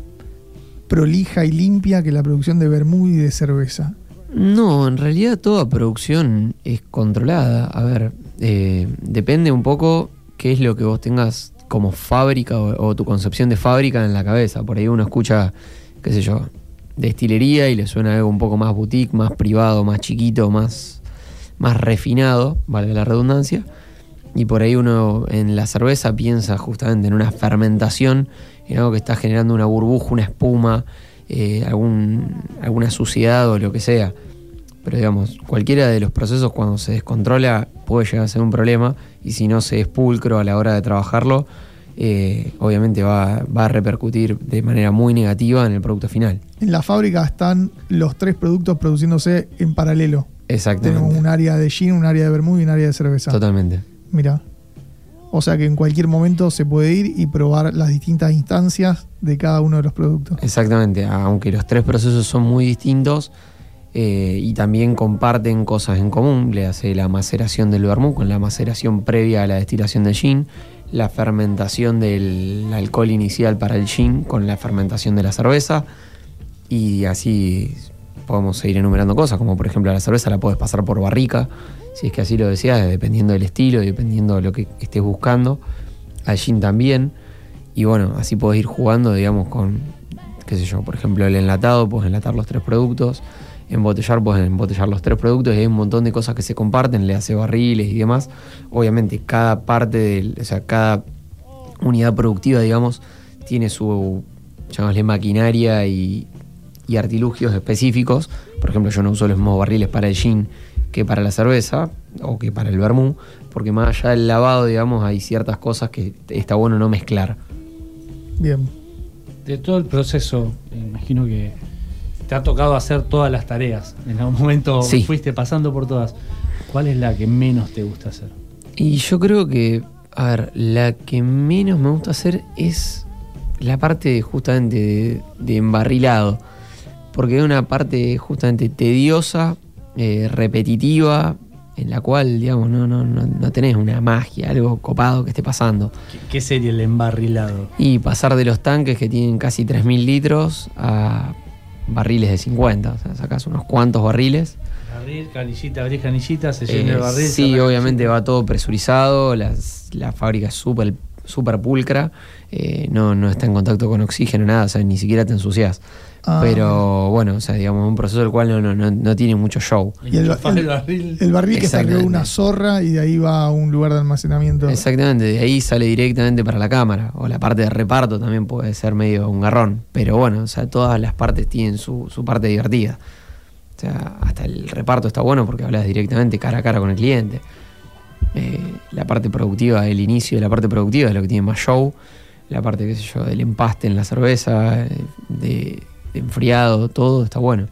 prolija y limpia que la producción de vermú y de cerveza. No, en realidad toda producción es controlada. A ver, eh, depende un poco qué es lo que vos tengas como fábrica o, tu concepción de fábrica en la cabeza. Por ahí uno escucha, qué sé yo, destilería y le suena algo un poco más boutique, más privado, más chiquito, más, más refinado, vale la redundancia. Y por ahí uno en la cerveza piensa justamente en una fermentación, en algo que está generando una burbuja, una espuma, eh, algún, alguna suciedad o lo que sea. Pero digamos, cualquiera de los procesos cuando se descontrola puede llegar a ser un problema y si no se es pulcro a la hora de trabajarlo, eh, obviamente va, va a repercutir de manera muy negativa en el producto final. En la fábrica están los tres productos produciéndose en paralelo. Exactamente. Tenemos un área de gin, un área de vermú y un área de cerveza. Totalmente. Mira. O sea que en cualquier momento se puede ir y probar las distintas instancias de cada uno de los productos. Exactamente, aunque los tres procesos son muy distintos eh, y también comparten cosas en común, le hace la maceración del vermú con la maceración previa a la destilación del gin, la fermentación del alcohol inicial para el gin con la fermentación de la cerveza. Y así podemos seguir enumerando cosas, como por ejemplo la cerveza la puedes pasar por barrica, si es que así lo deseas, dependiendo del estilo y dependiendo de lo que estés buscando, al gin también. Y bueno, así podés ir jugando, digamos, con, qué sé yo, por ejemplo, el enlatado, puedes enlatar los tres productos, embotellar, puedes embotellar los tres productos y hay un montón de cosas que se comparten, le hace barriles y demás. Obviamente, cada parte del, o sea, cada unidad productiva, digamos, tiene su, llamémosle, maquinaria y, y artilugios específicos. Por ejemplo, yo no uso los mismos barriles para el gin que para la cerveza o que para el vermú, porque más allá del lavado, digamos, hay ciertas cosas que está bueno no mezclar. Bien. De todo el proceso, imagino que te ha tocado hacer todas las tareas. En algún momento Sí. fuiste pasando por todas. ¿Cuál es la que menos te gusta hacer? Y yo creo que, a ver, la que menos me gusta hacer es la parte justamente de, de embarrilado. Porque es una parte justamente tediosa, eh, repetitiva, en la cual, digamos, no, no, no, no tenés una magia, algo copado que esté pasando. ¿Qué, qué sería el embarrilado? Y pasar de los tanques que tienen casi 3.000 litros a barriles de 50. O sea, sacas unos cuantos barriles. Abrir canillita, abrir canillita, se llena Eh, el barril. sí, obviamente va todo presurizado, las- la fábrica es súper súper pulcra, eh, no, no está en contacto con oxígeno, nada, o sea, ni siquiera te ensucias. Ah. Pero bueno, o sea, digamos, un proceso del cual no, no, no, no tiene mucho show. Y el, el- el barril que de una zorra y de ahí va a un lugar de almacenamiento. Exactamente, de ahí sale directamente para la cámara. O la parte de reparto también puede ser medio un garrón. Pero bueno, o sea, todas las partes tienen su, su parte divertida. O sea, hasta el reparto está bueno porque hablas directamente cara a cara con el cliente. Eh, la parte productiva, el inicio de la parte productiva es lo que tiene más show. La parte, qué sé yo, del empaste en la cerveza, de, de enfriado, todo está bueno.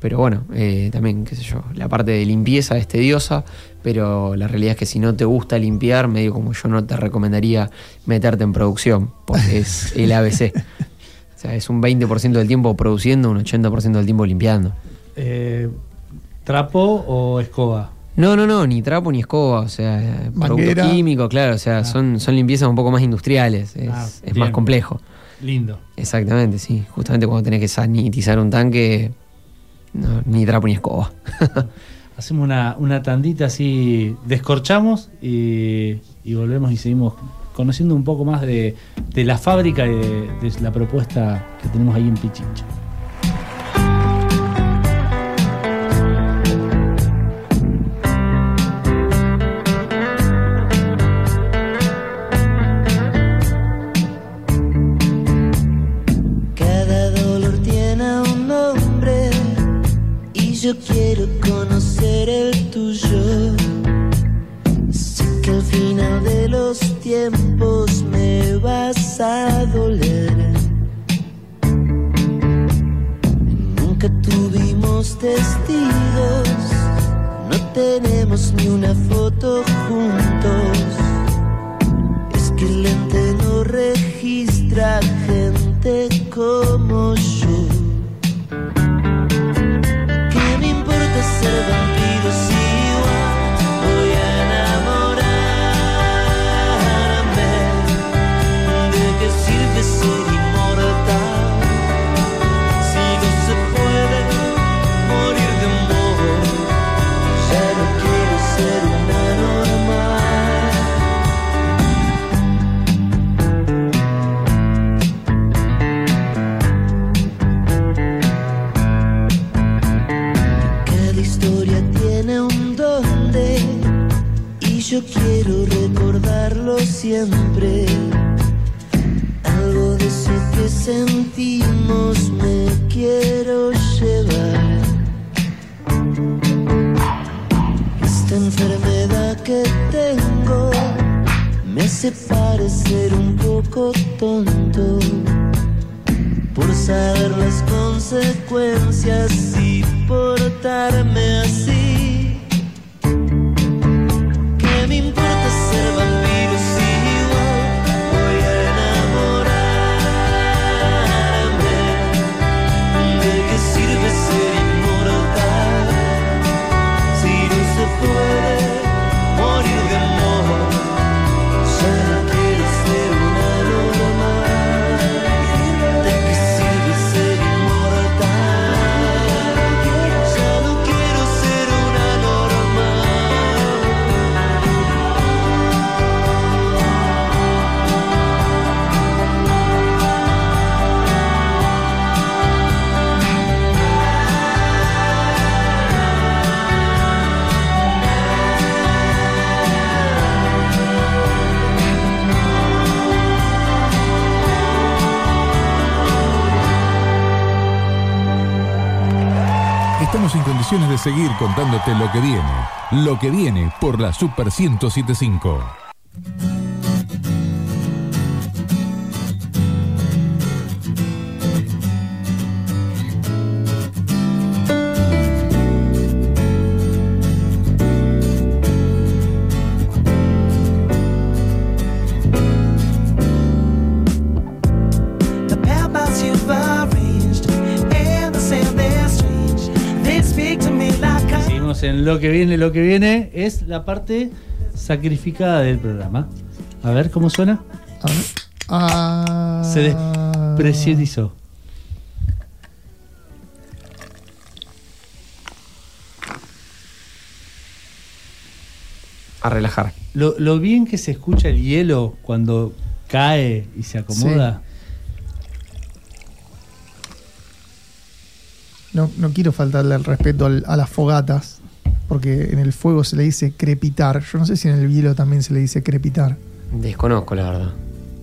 Pero bueno, eh, también, qué sé yo, la parte de limpieza es tediosa, pero la realidad es que si no te gusta limpiar, medio como yo no te recomendaría meterte en producción, porque es el ABC. O sea, es un 20% del tiempo produciendo, un 80% del tiempo limpiando. Eh, ¿Trapo o escoba? No, no, no, ni trapo ni escoba, o sea, Manguera. producto químico, claro, o sea, son, son limpiezas un poco más industriales, es, Ah, es más complejo. Lindo. Exactamente, sí. Justamente cuando tenés que sanitizar un tanque, no, ni trapo ni escoba. Hacemos una, una tandita así, descorchamos y, y volvemos y seguimos conociendo un poco más de, de la fábrica y de, de la propuesta que tenemos ahí en Pichincha. Conocer el tuyo. Sé que al final de los tiempos me vas a doler. Nunca tuvimos testigos, no tenemos ni una foto juntos. De seguir contándote lo que viene. Lo que viene por la Super 1075. Lo que viene, lo que viene es la parte sacrificada del programa. A ver cómo suena. Ah, Se despresurizó. a relajar. Lo, lo bien que se escucha el hielo cuando cae y se acomoda. No, no quiero faltarle el respeto al- a las fogatas, porque en el fuego se le dice crepitar. Yo no sé si en el hielo también se le dice crepitar. Desconozco, la verdad.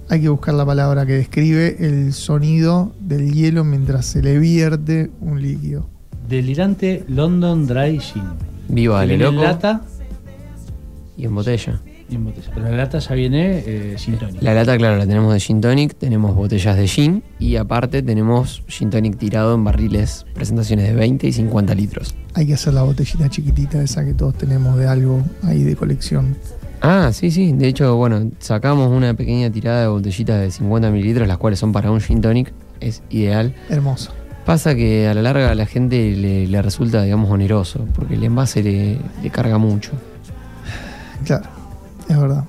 Hay que buscar la palabra que describe el sonido del hielo mientras se le vierte un líquido. Delirante London Dry Gin. Viva, dale viene en loco. lata Y en botella. y en botella. Pero la lata ya viene eh, gin tonic. La lata, claro, la tenemos de gin tonic, tenemos botellas de gin y aparte tenemos gin tonic tirado en barriles, presentaciones de 20 y 50 litros. Hay que hacer la botellita chiquitita esa que todos tenemos de algo ahí de colección. Ah, sí, sí. De hecho, bueno, sacamos una pequeña tirada de botellitas de 50 mililitros, las cuales son para un gin tonic. Es ideal. Hermoso. Pasa que a la larga a la gente le, le resulta, digamos, oneroso, porque el envase le, le carga mucho. Claro, es verdad.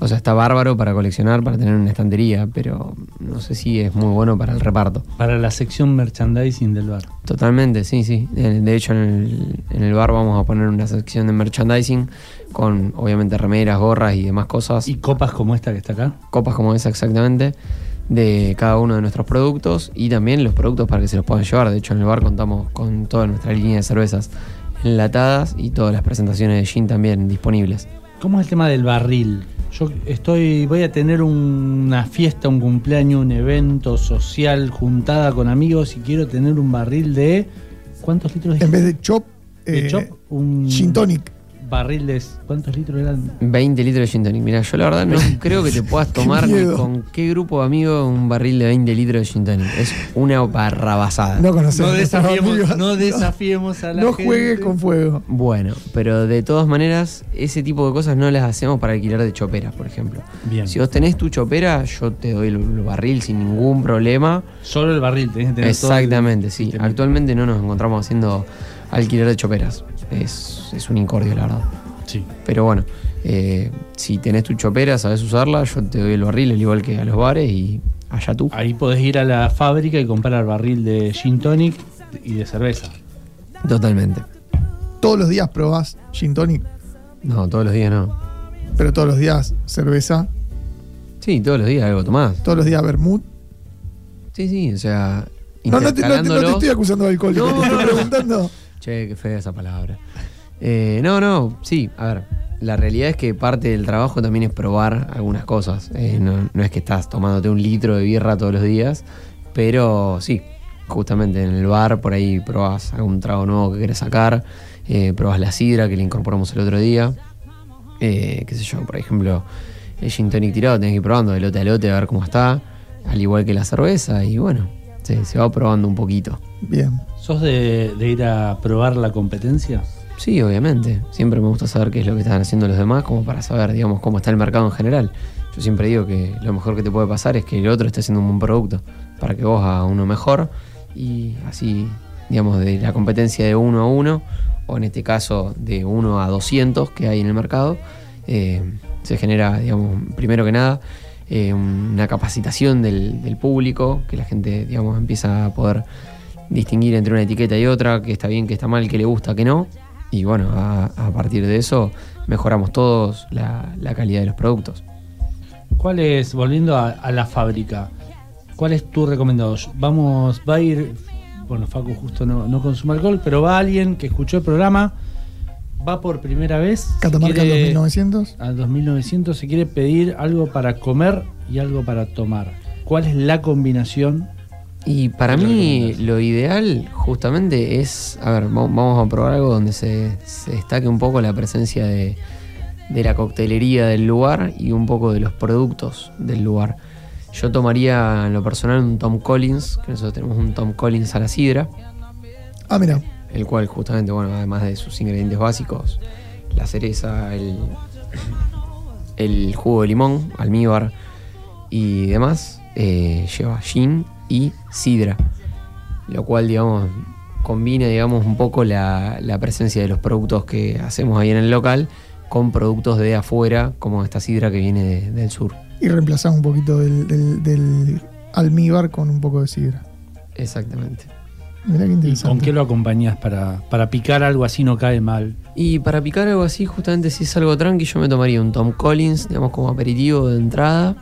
O sea, está bárbaro para coleccionar, para tener una estantería, pero no sé si es muy bueno para el reparto. Para la sección merchandising del bar. Totalmente, sí, sí. De hecho, en el, en el bar vamos a poner una sección de merchandising con, obviamente, remeras, gorras y demás cosas. Y copas como esta que está acá. Copas como esa, exactamente, de cada uno de nuestros productos y también los productos para que se los puedan llevar. De hecho, en el bar contamos con toda nuestra línea de cervezas enlatadas y todas las presentaciones de gin también disponibles. ¿Cómo es el tema del barril? Yo estoy, voy a tener una fiesta, un cumpleaños, un evento social, juntada con amigos y quiero tener un barril de ¿cuántos litros? En vez de chop, de eh, chop, un gin tonic. Barril de ¿cuántos litros eran? 20 litros de gin tonic. Mira, yo la verdad no creo que te puedas tomar con qué grupo de amigos un barril de 20 litros de gin tonic. Es una barrabasada. No conocemos. No desafiemos, no desafiemos a la No gente. juegues con fuego. Bueno, pero de todas maneras, ese tipo de cosas no las hacemos para alquiler de choperas, por ejemplo. Bien. Si vos tenés tu chopera, yo te doy el, el barril sin ningún problema. Solo el barril, tenés que tener todo el- Exactamente, sí. Actualmente no nos encontramos haciendo alquiler de choperas. Es, es un incordio, la verdad. Sí. Pero bueno, eh, si tenés tu chopera, sabes usarla, yo te doy el barril, al igual que a los bares, y allá tú. Ahí podés ir a la fábrica y comprar barril de gin tonic y de cerveza. Totalmente. Todos los días probás gin tonic, No, todos los días no. pero todos los días cerveza, Sí, todos los días algo tomás. todos los días vermut. Sí, sí, o sea. No, no te, no te- no te intercalándolos- estoy acusando de alcohol, No, te estoy no, no. preguntando. Che, qué fea esa palabra. Eh, no, no, sí, a ver. La realidad es que parte del trabajo también es probar algunas cosas. Eh, no, no es que estás tomándote un litro de birra todos los días, pero sí, justamente en el bar por ahí probás algún trago nuevo que querés sacar, eh, la sidra que le incorporamos el otro día. Eh, qué sé yo, por ejemplo, el gin tonic tirado tenés que ir probando de lote a lote a ver cómo está, al igual que la cerveza, y bueno, se, se va probando un poquito. Bien. ¿Sos de, de ir a probar la competencia? Sí, obviamente. Siempre me gusta saber qué es lo que están haciendo los demás, como para saber, digamos, cómo está el mercado en general. Yo siempre digo que lo mejor que te puede pasar es que el otro esté haciendo un buen producto, para que vos hagas uno mejor y así, digamos, de la competencia de uno a uno, o en este caso de uno a 200 que hay en el mercado, eh, se genera, digamos, primero que nada, eh, una capacitación del, del público, que la gente, digamos, empieza a poder distinguir entre una etiqueta y otra, que está bien, que está mal, que le gusta, que no. Y bueno, a, a partir de eso mejoramos todos la, la calidad de los productos. ¿Cuál es, volviendo a, a la fábrica, cuál es tu recomendado? Vamos, va a ir, bueno, Facu justo no, no consume alcohol, pero va alguien que escuchó el programa, va por primera vez. Catamarca quiere- 2900. Al 2900 se quiere pedir algo para comer y algo para tomar. ¿Cuál es la combinación? Y para ¿Qué mí lo ideal justamente es, a ver, va- vamos a probar algo donde se, se destaque un poco la presencia de, de la coctelería del lugar y un poco de los productos del lugar. Yo tomaría en lo personal un Tom Collins, que nosotros tenemos un Tom Collins a la sidra, Ah, mira. el cual justamente, bueno, además de sus ingredientes básicos, la cereza, el, el jugo de limón, almíbar y demás, eh, lleva gin y sidra, lo cual, digamos, combina, digamos, un poco la, la presencia de los productos que hacemos ahí en el local con productos de afuera, como esta sidra que viene de- del sur. Y reemplazamos un poquito del, del- del almíbar con un poco de sidra. Exactamente. Mirá qué ¿Y interesante. con qué lo acompañás para, para picar algo así no cae mal? Y para picar algo así, justamente si es algo tranqui, yo me tomaría un Tom Collins, digamos, como aperitivo de entrada.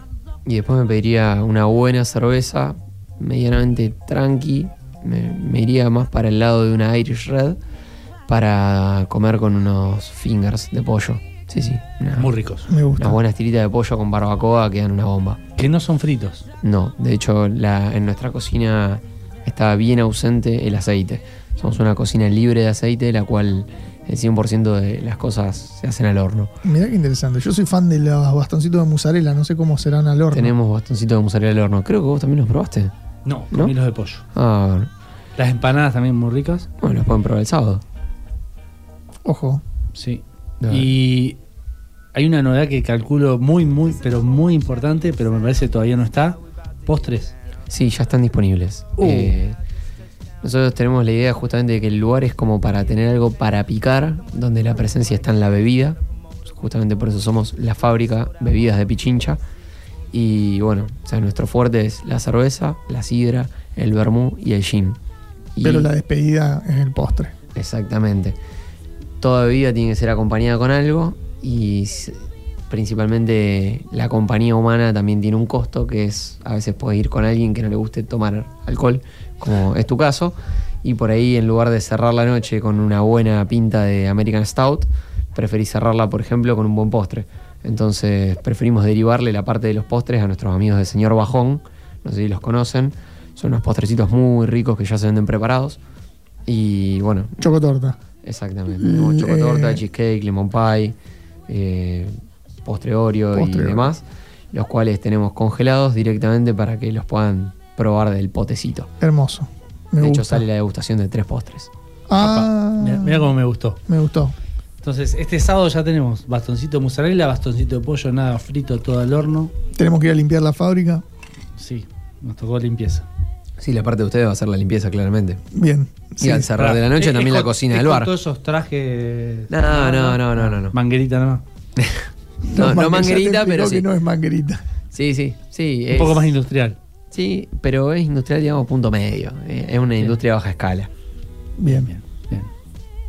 Y después me pediría una buena cerveza, medianamente tranqui. Me, me iría más para el lado de una Irish Red para comer con unos fingers de pollo. Sí, sí. una- Muy ricos. Me gusta. Unas buenas tiritas de pollo con barbacoa quedan una bomba. Que no son fritos. No, de hecho la, en nuestra cocina está bien ausente el aceite. Somos una cocina libre de aceite, la cual el 100% de las cosas se hacen al horno. Mirá qué interesante. Yo soy fan de los bastoncitos de mozzarella, no sé cómo serán al horno. Tenemos bastoncitos de mozzarella al horno. Creo que vos también los probaste. No, ¿No? comí los de pollo. Ah, bueno. Las empanadas también muy ricas. Bueno, los pueden probar el sábado. Ojo. Sí. Y hay una novedad que calculo muy, muy, pero muy importante, pero me parece que todavía no está. Postres. Sí, ya están disponibles. Uh. Eh, nosotros tenemos la idea justamente de que el lugar es como para tener algo para picar, donde la presencia está en la bebida. Justamente por eso somos la fábrica Bebidas de Pichincha. Y bueno, o sea, nuestro fuerte es la cerveza, la sidra, el vermú y el gin. Y- Pero la despedida es el postre. Exactamente. Toda bebida tiene que ser acompañada con algo y principalmente la compañía humana también tiene un costo que es a veces puedes ir con alguien que no le guste tomar alcohol, como es tu caso, y por ahí en lugar de cerrar la noche con una buena pinta de American Stout, preferís cerrarla por ejemplo con un buen postre. Entonces preferimos derivarle la parte de los postres a nuestros amigos del señor Bajón, no sé si los conocen, son unos postrecitos muy ricos que ya se venden preparados. Y bueno, Chocotorta. Exactamente. Tenemos Mm, chocotorta, eh, cheesecake, lemon pie, eh, postre Oreo Postre y demás, los cuales tenemos congelados directamente para que los puedan probar del potecito. Hermoso. Me de gusta. hecho, sale la degustación de tres postres. Ah, mira cómo me gustó. me gustó. Entonces, este sábado ya tenemos bastoncito de mozzarella, bastoncito de pollo, nada frito, todo al horno. Tenemos que ir a limpiar la fábrica. Sí, nos tocó limpieza. Sí, la parte de ustedes va a ser la limpieza, claramente. Bien. Y al cerrar de la noche Es- también es la cocina es del bar. todos esos trajes. No, no, no, no, no, no. Manguerita nomás. No, no te manguerita, pero que sí. no es manguerita. Sí, sí, sí. Un es- poco más industrial. Sí, pero es industrial, digamos, punto medio. Eh, Es una industria a baja escala. Bien, bien.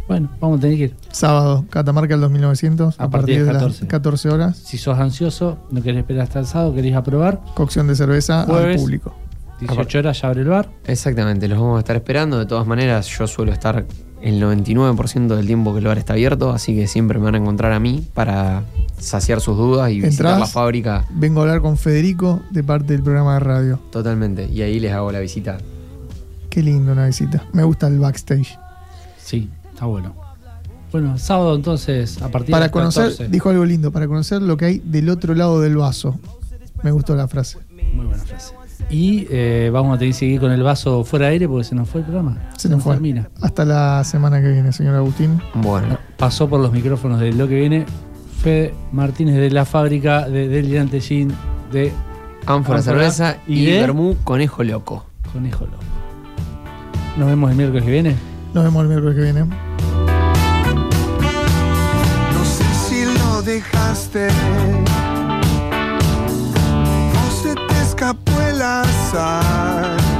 Bueno, vamos a tener que ir. Sábado, Catamarca el 2900, a, A partir, partir de de 14. las 14 horas. Si sos ansioso, no querés esperar hasta el sábado, querés aprobar, Cocción de cerveza Jueves. al público. 18 horas ya abre el bar. Exactamente, los vamos a estar esperando. De todas maneras, yo suelo estar el 99% del tiempo que el bar está abierto, así que siempre me van a encontrar a mí para saciar sus dudas y visitar la fábrica Vengo a hablar con Federico de parte del programa de radio. totalmente. Y ahí les hago la visita. Qué lindo una visita. Me gusta el backstage. Sí, está bueno. Bueno, sábado entonces, a partir Para de conocer, 14. dijo algo lindo, para conocer lo que hay del otro lado del vaso. Me gustó la frase. Muy buena frase. Y eh, vamos a tener que seguir con el vaso fuera de aire porque se nos fue el programa. Se nos fue. termina. Hasta la semana que viene, señor Agustín. Bueno, Pasó por los micrófonos de lo que viene Fede Martínez de la fábrica de Delirante Gin de ánfora cerveza y y, de- vermú conejo loco. Conejo Loco. Nos vemos el miércoles que viene. Nos vemos el miércoles que viene. No sé si lo dejaste. No se te escapó el azar.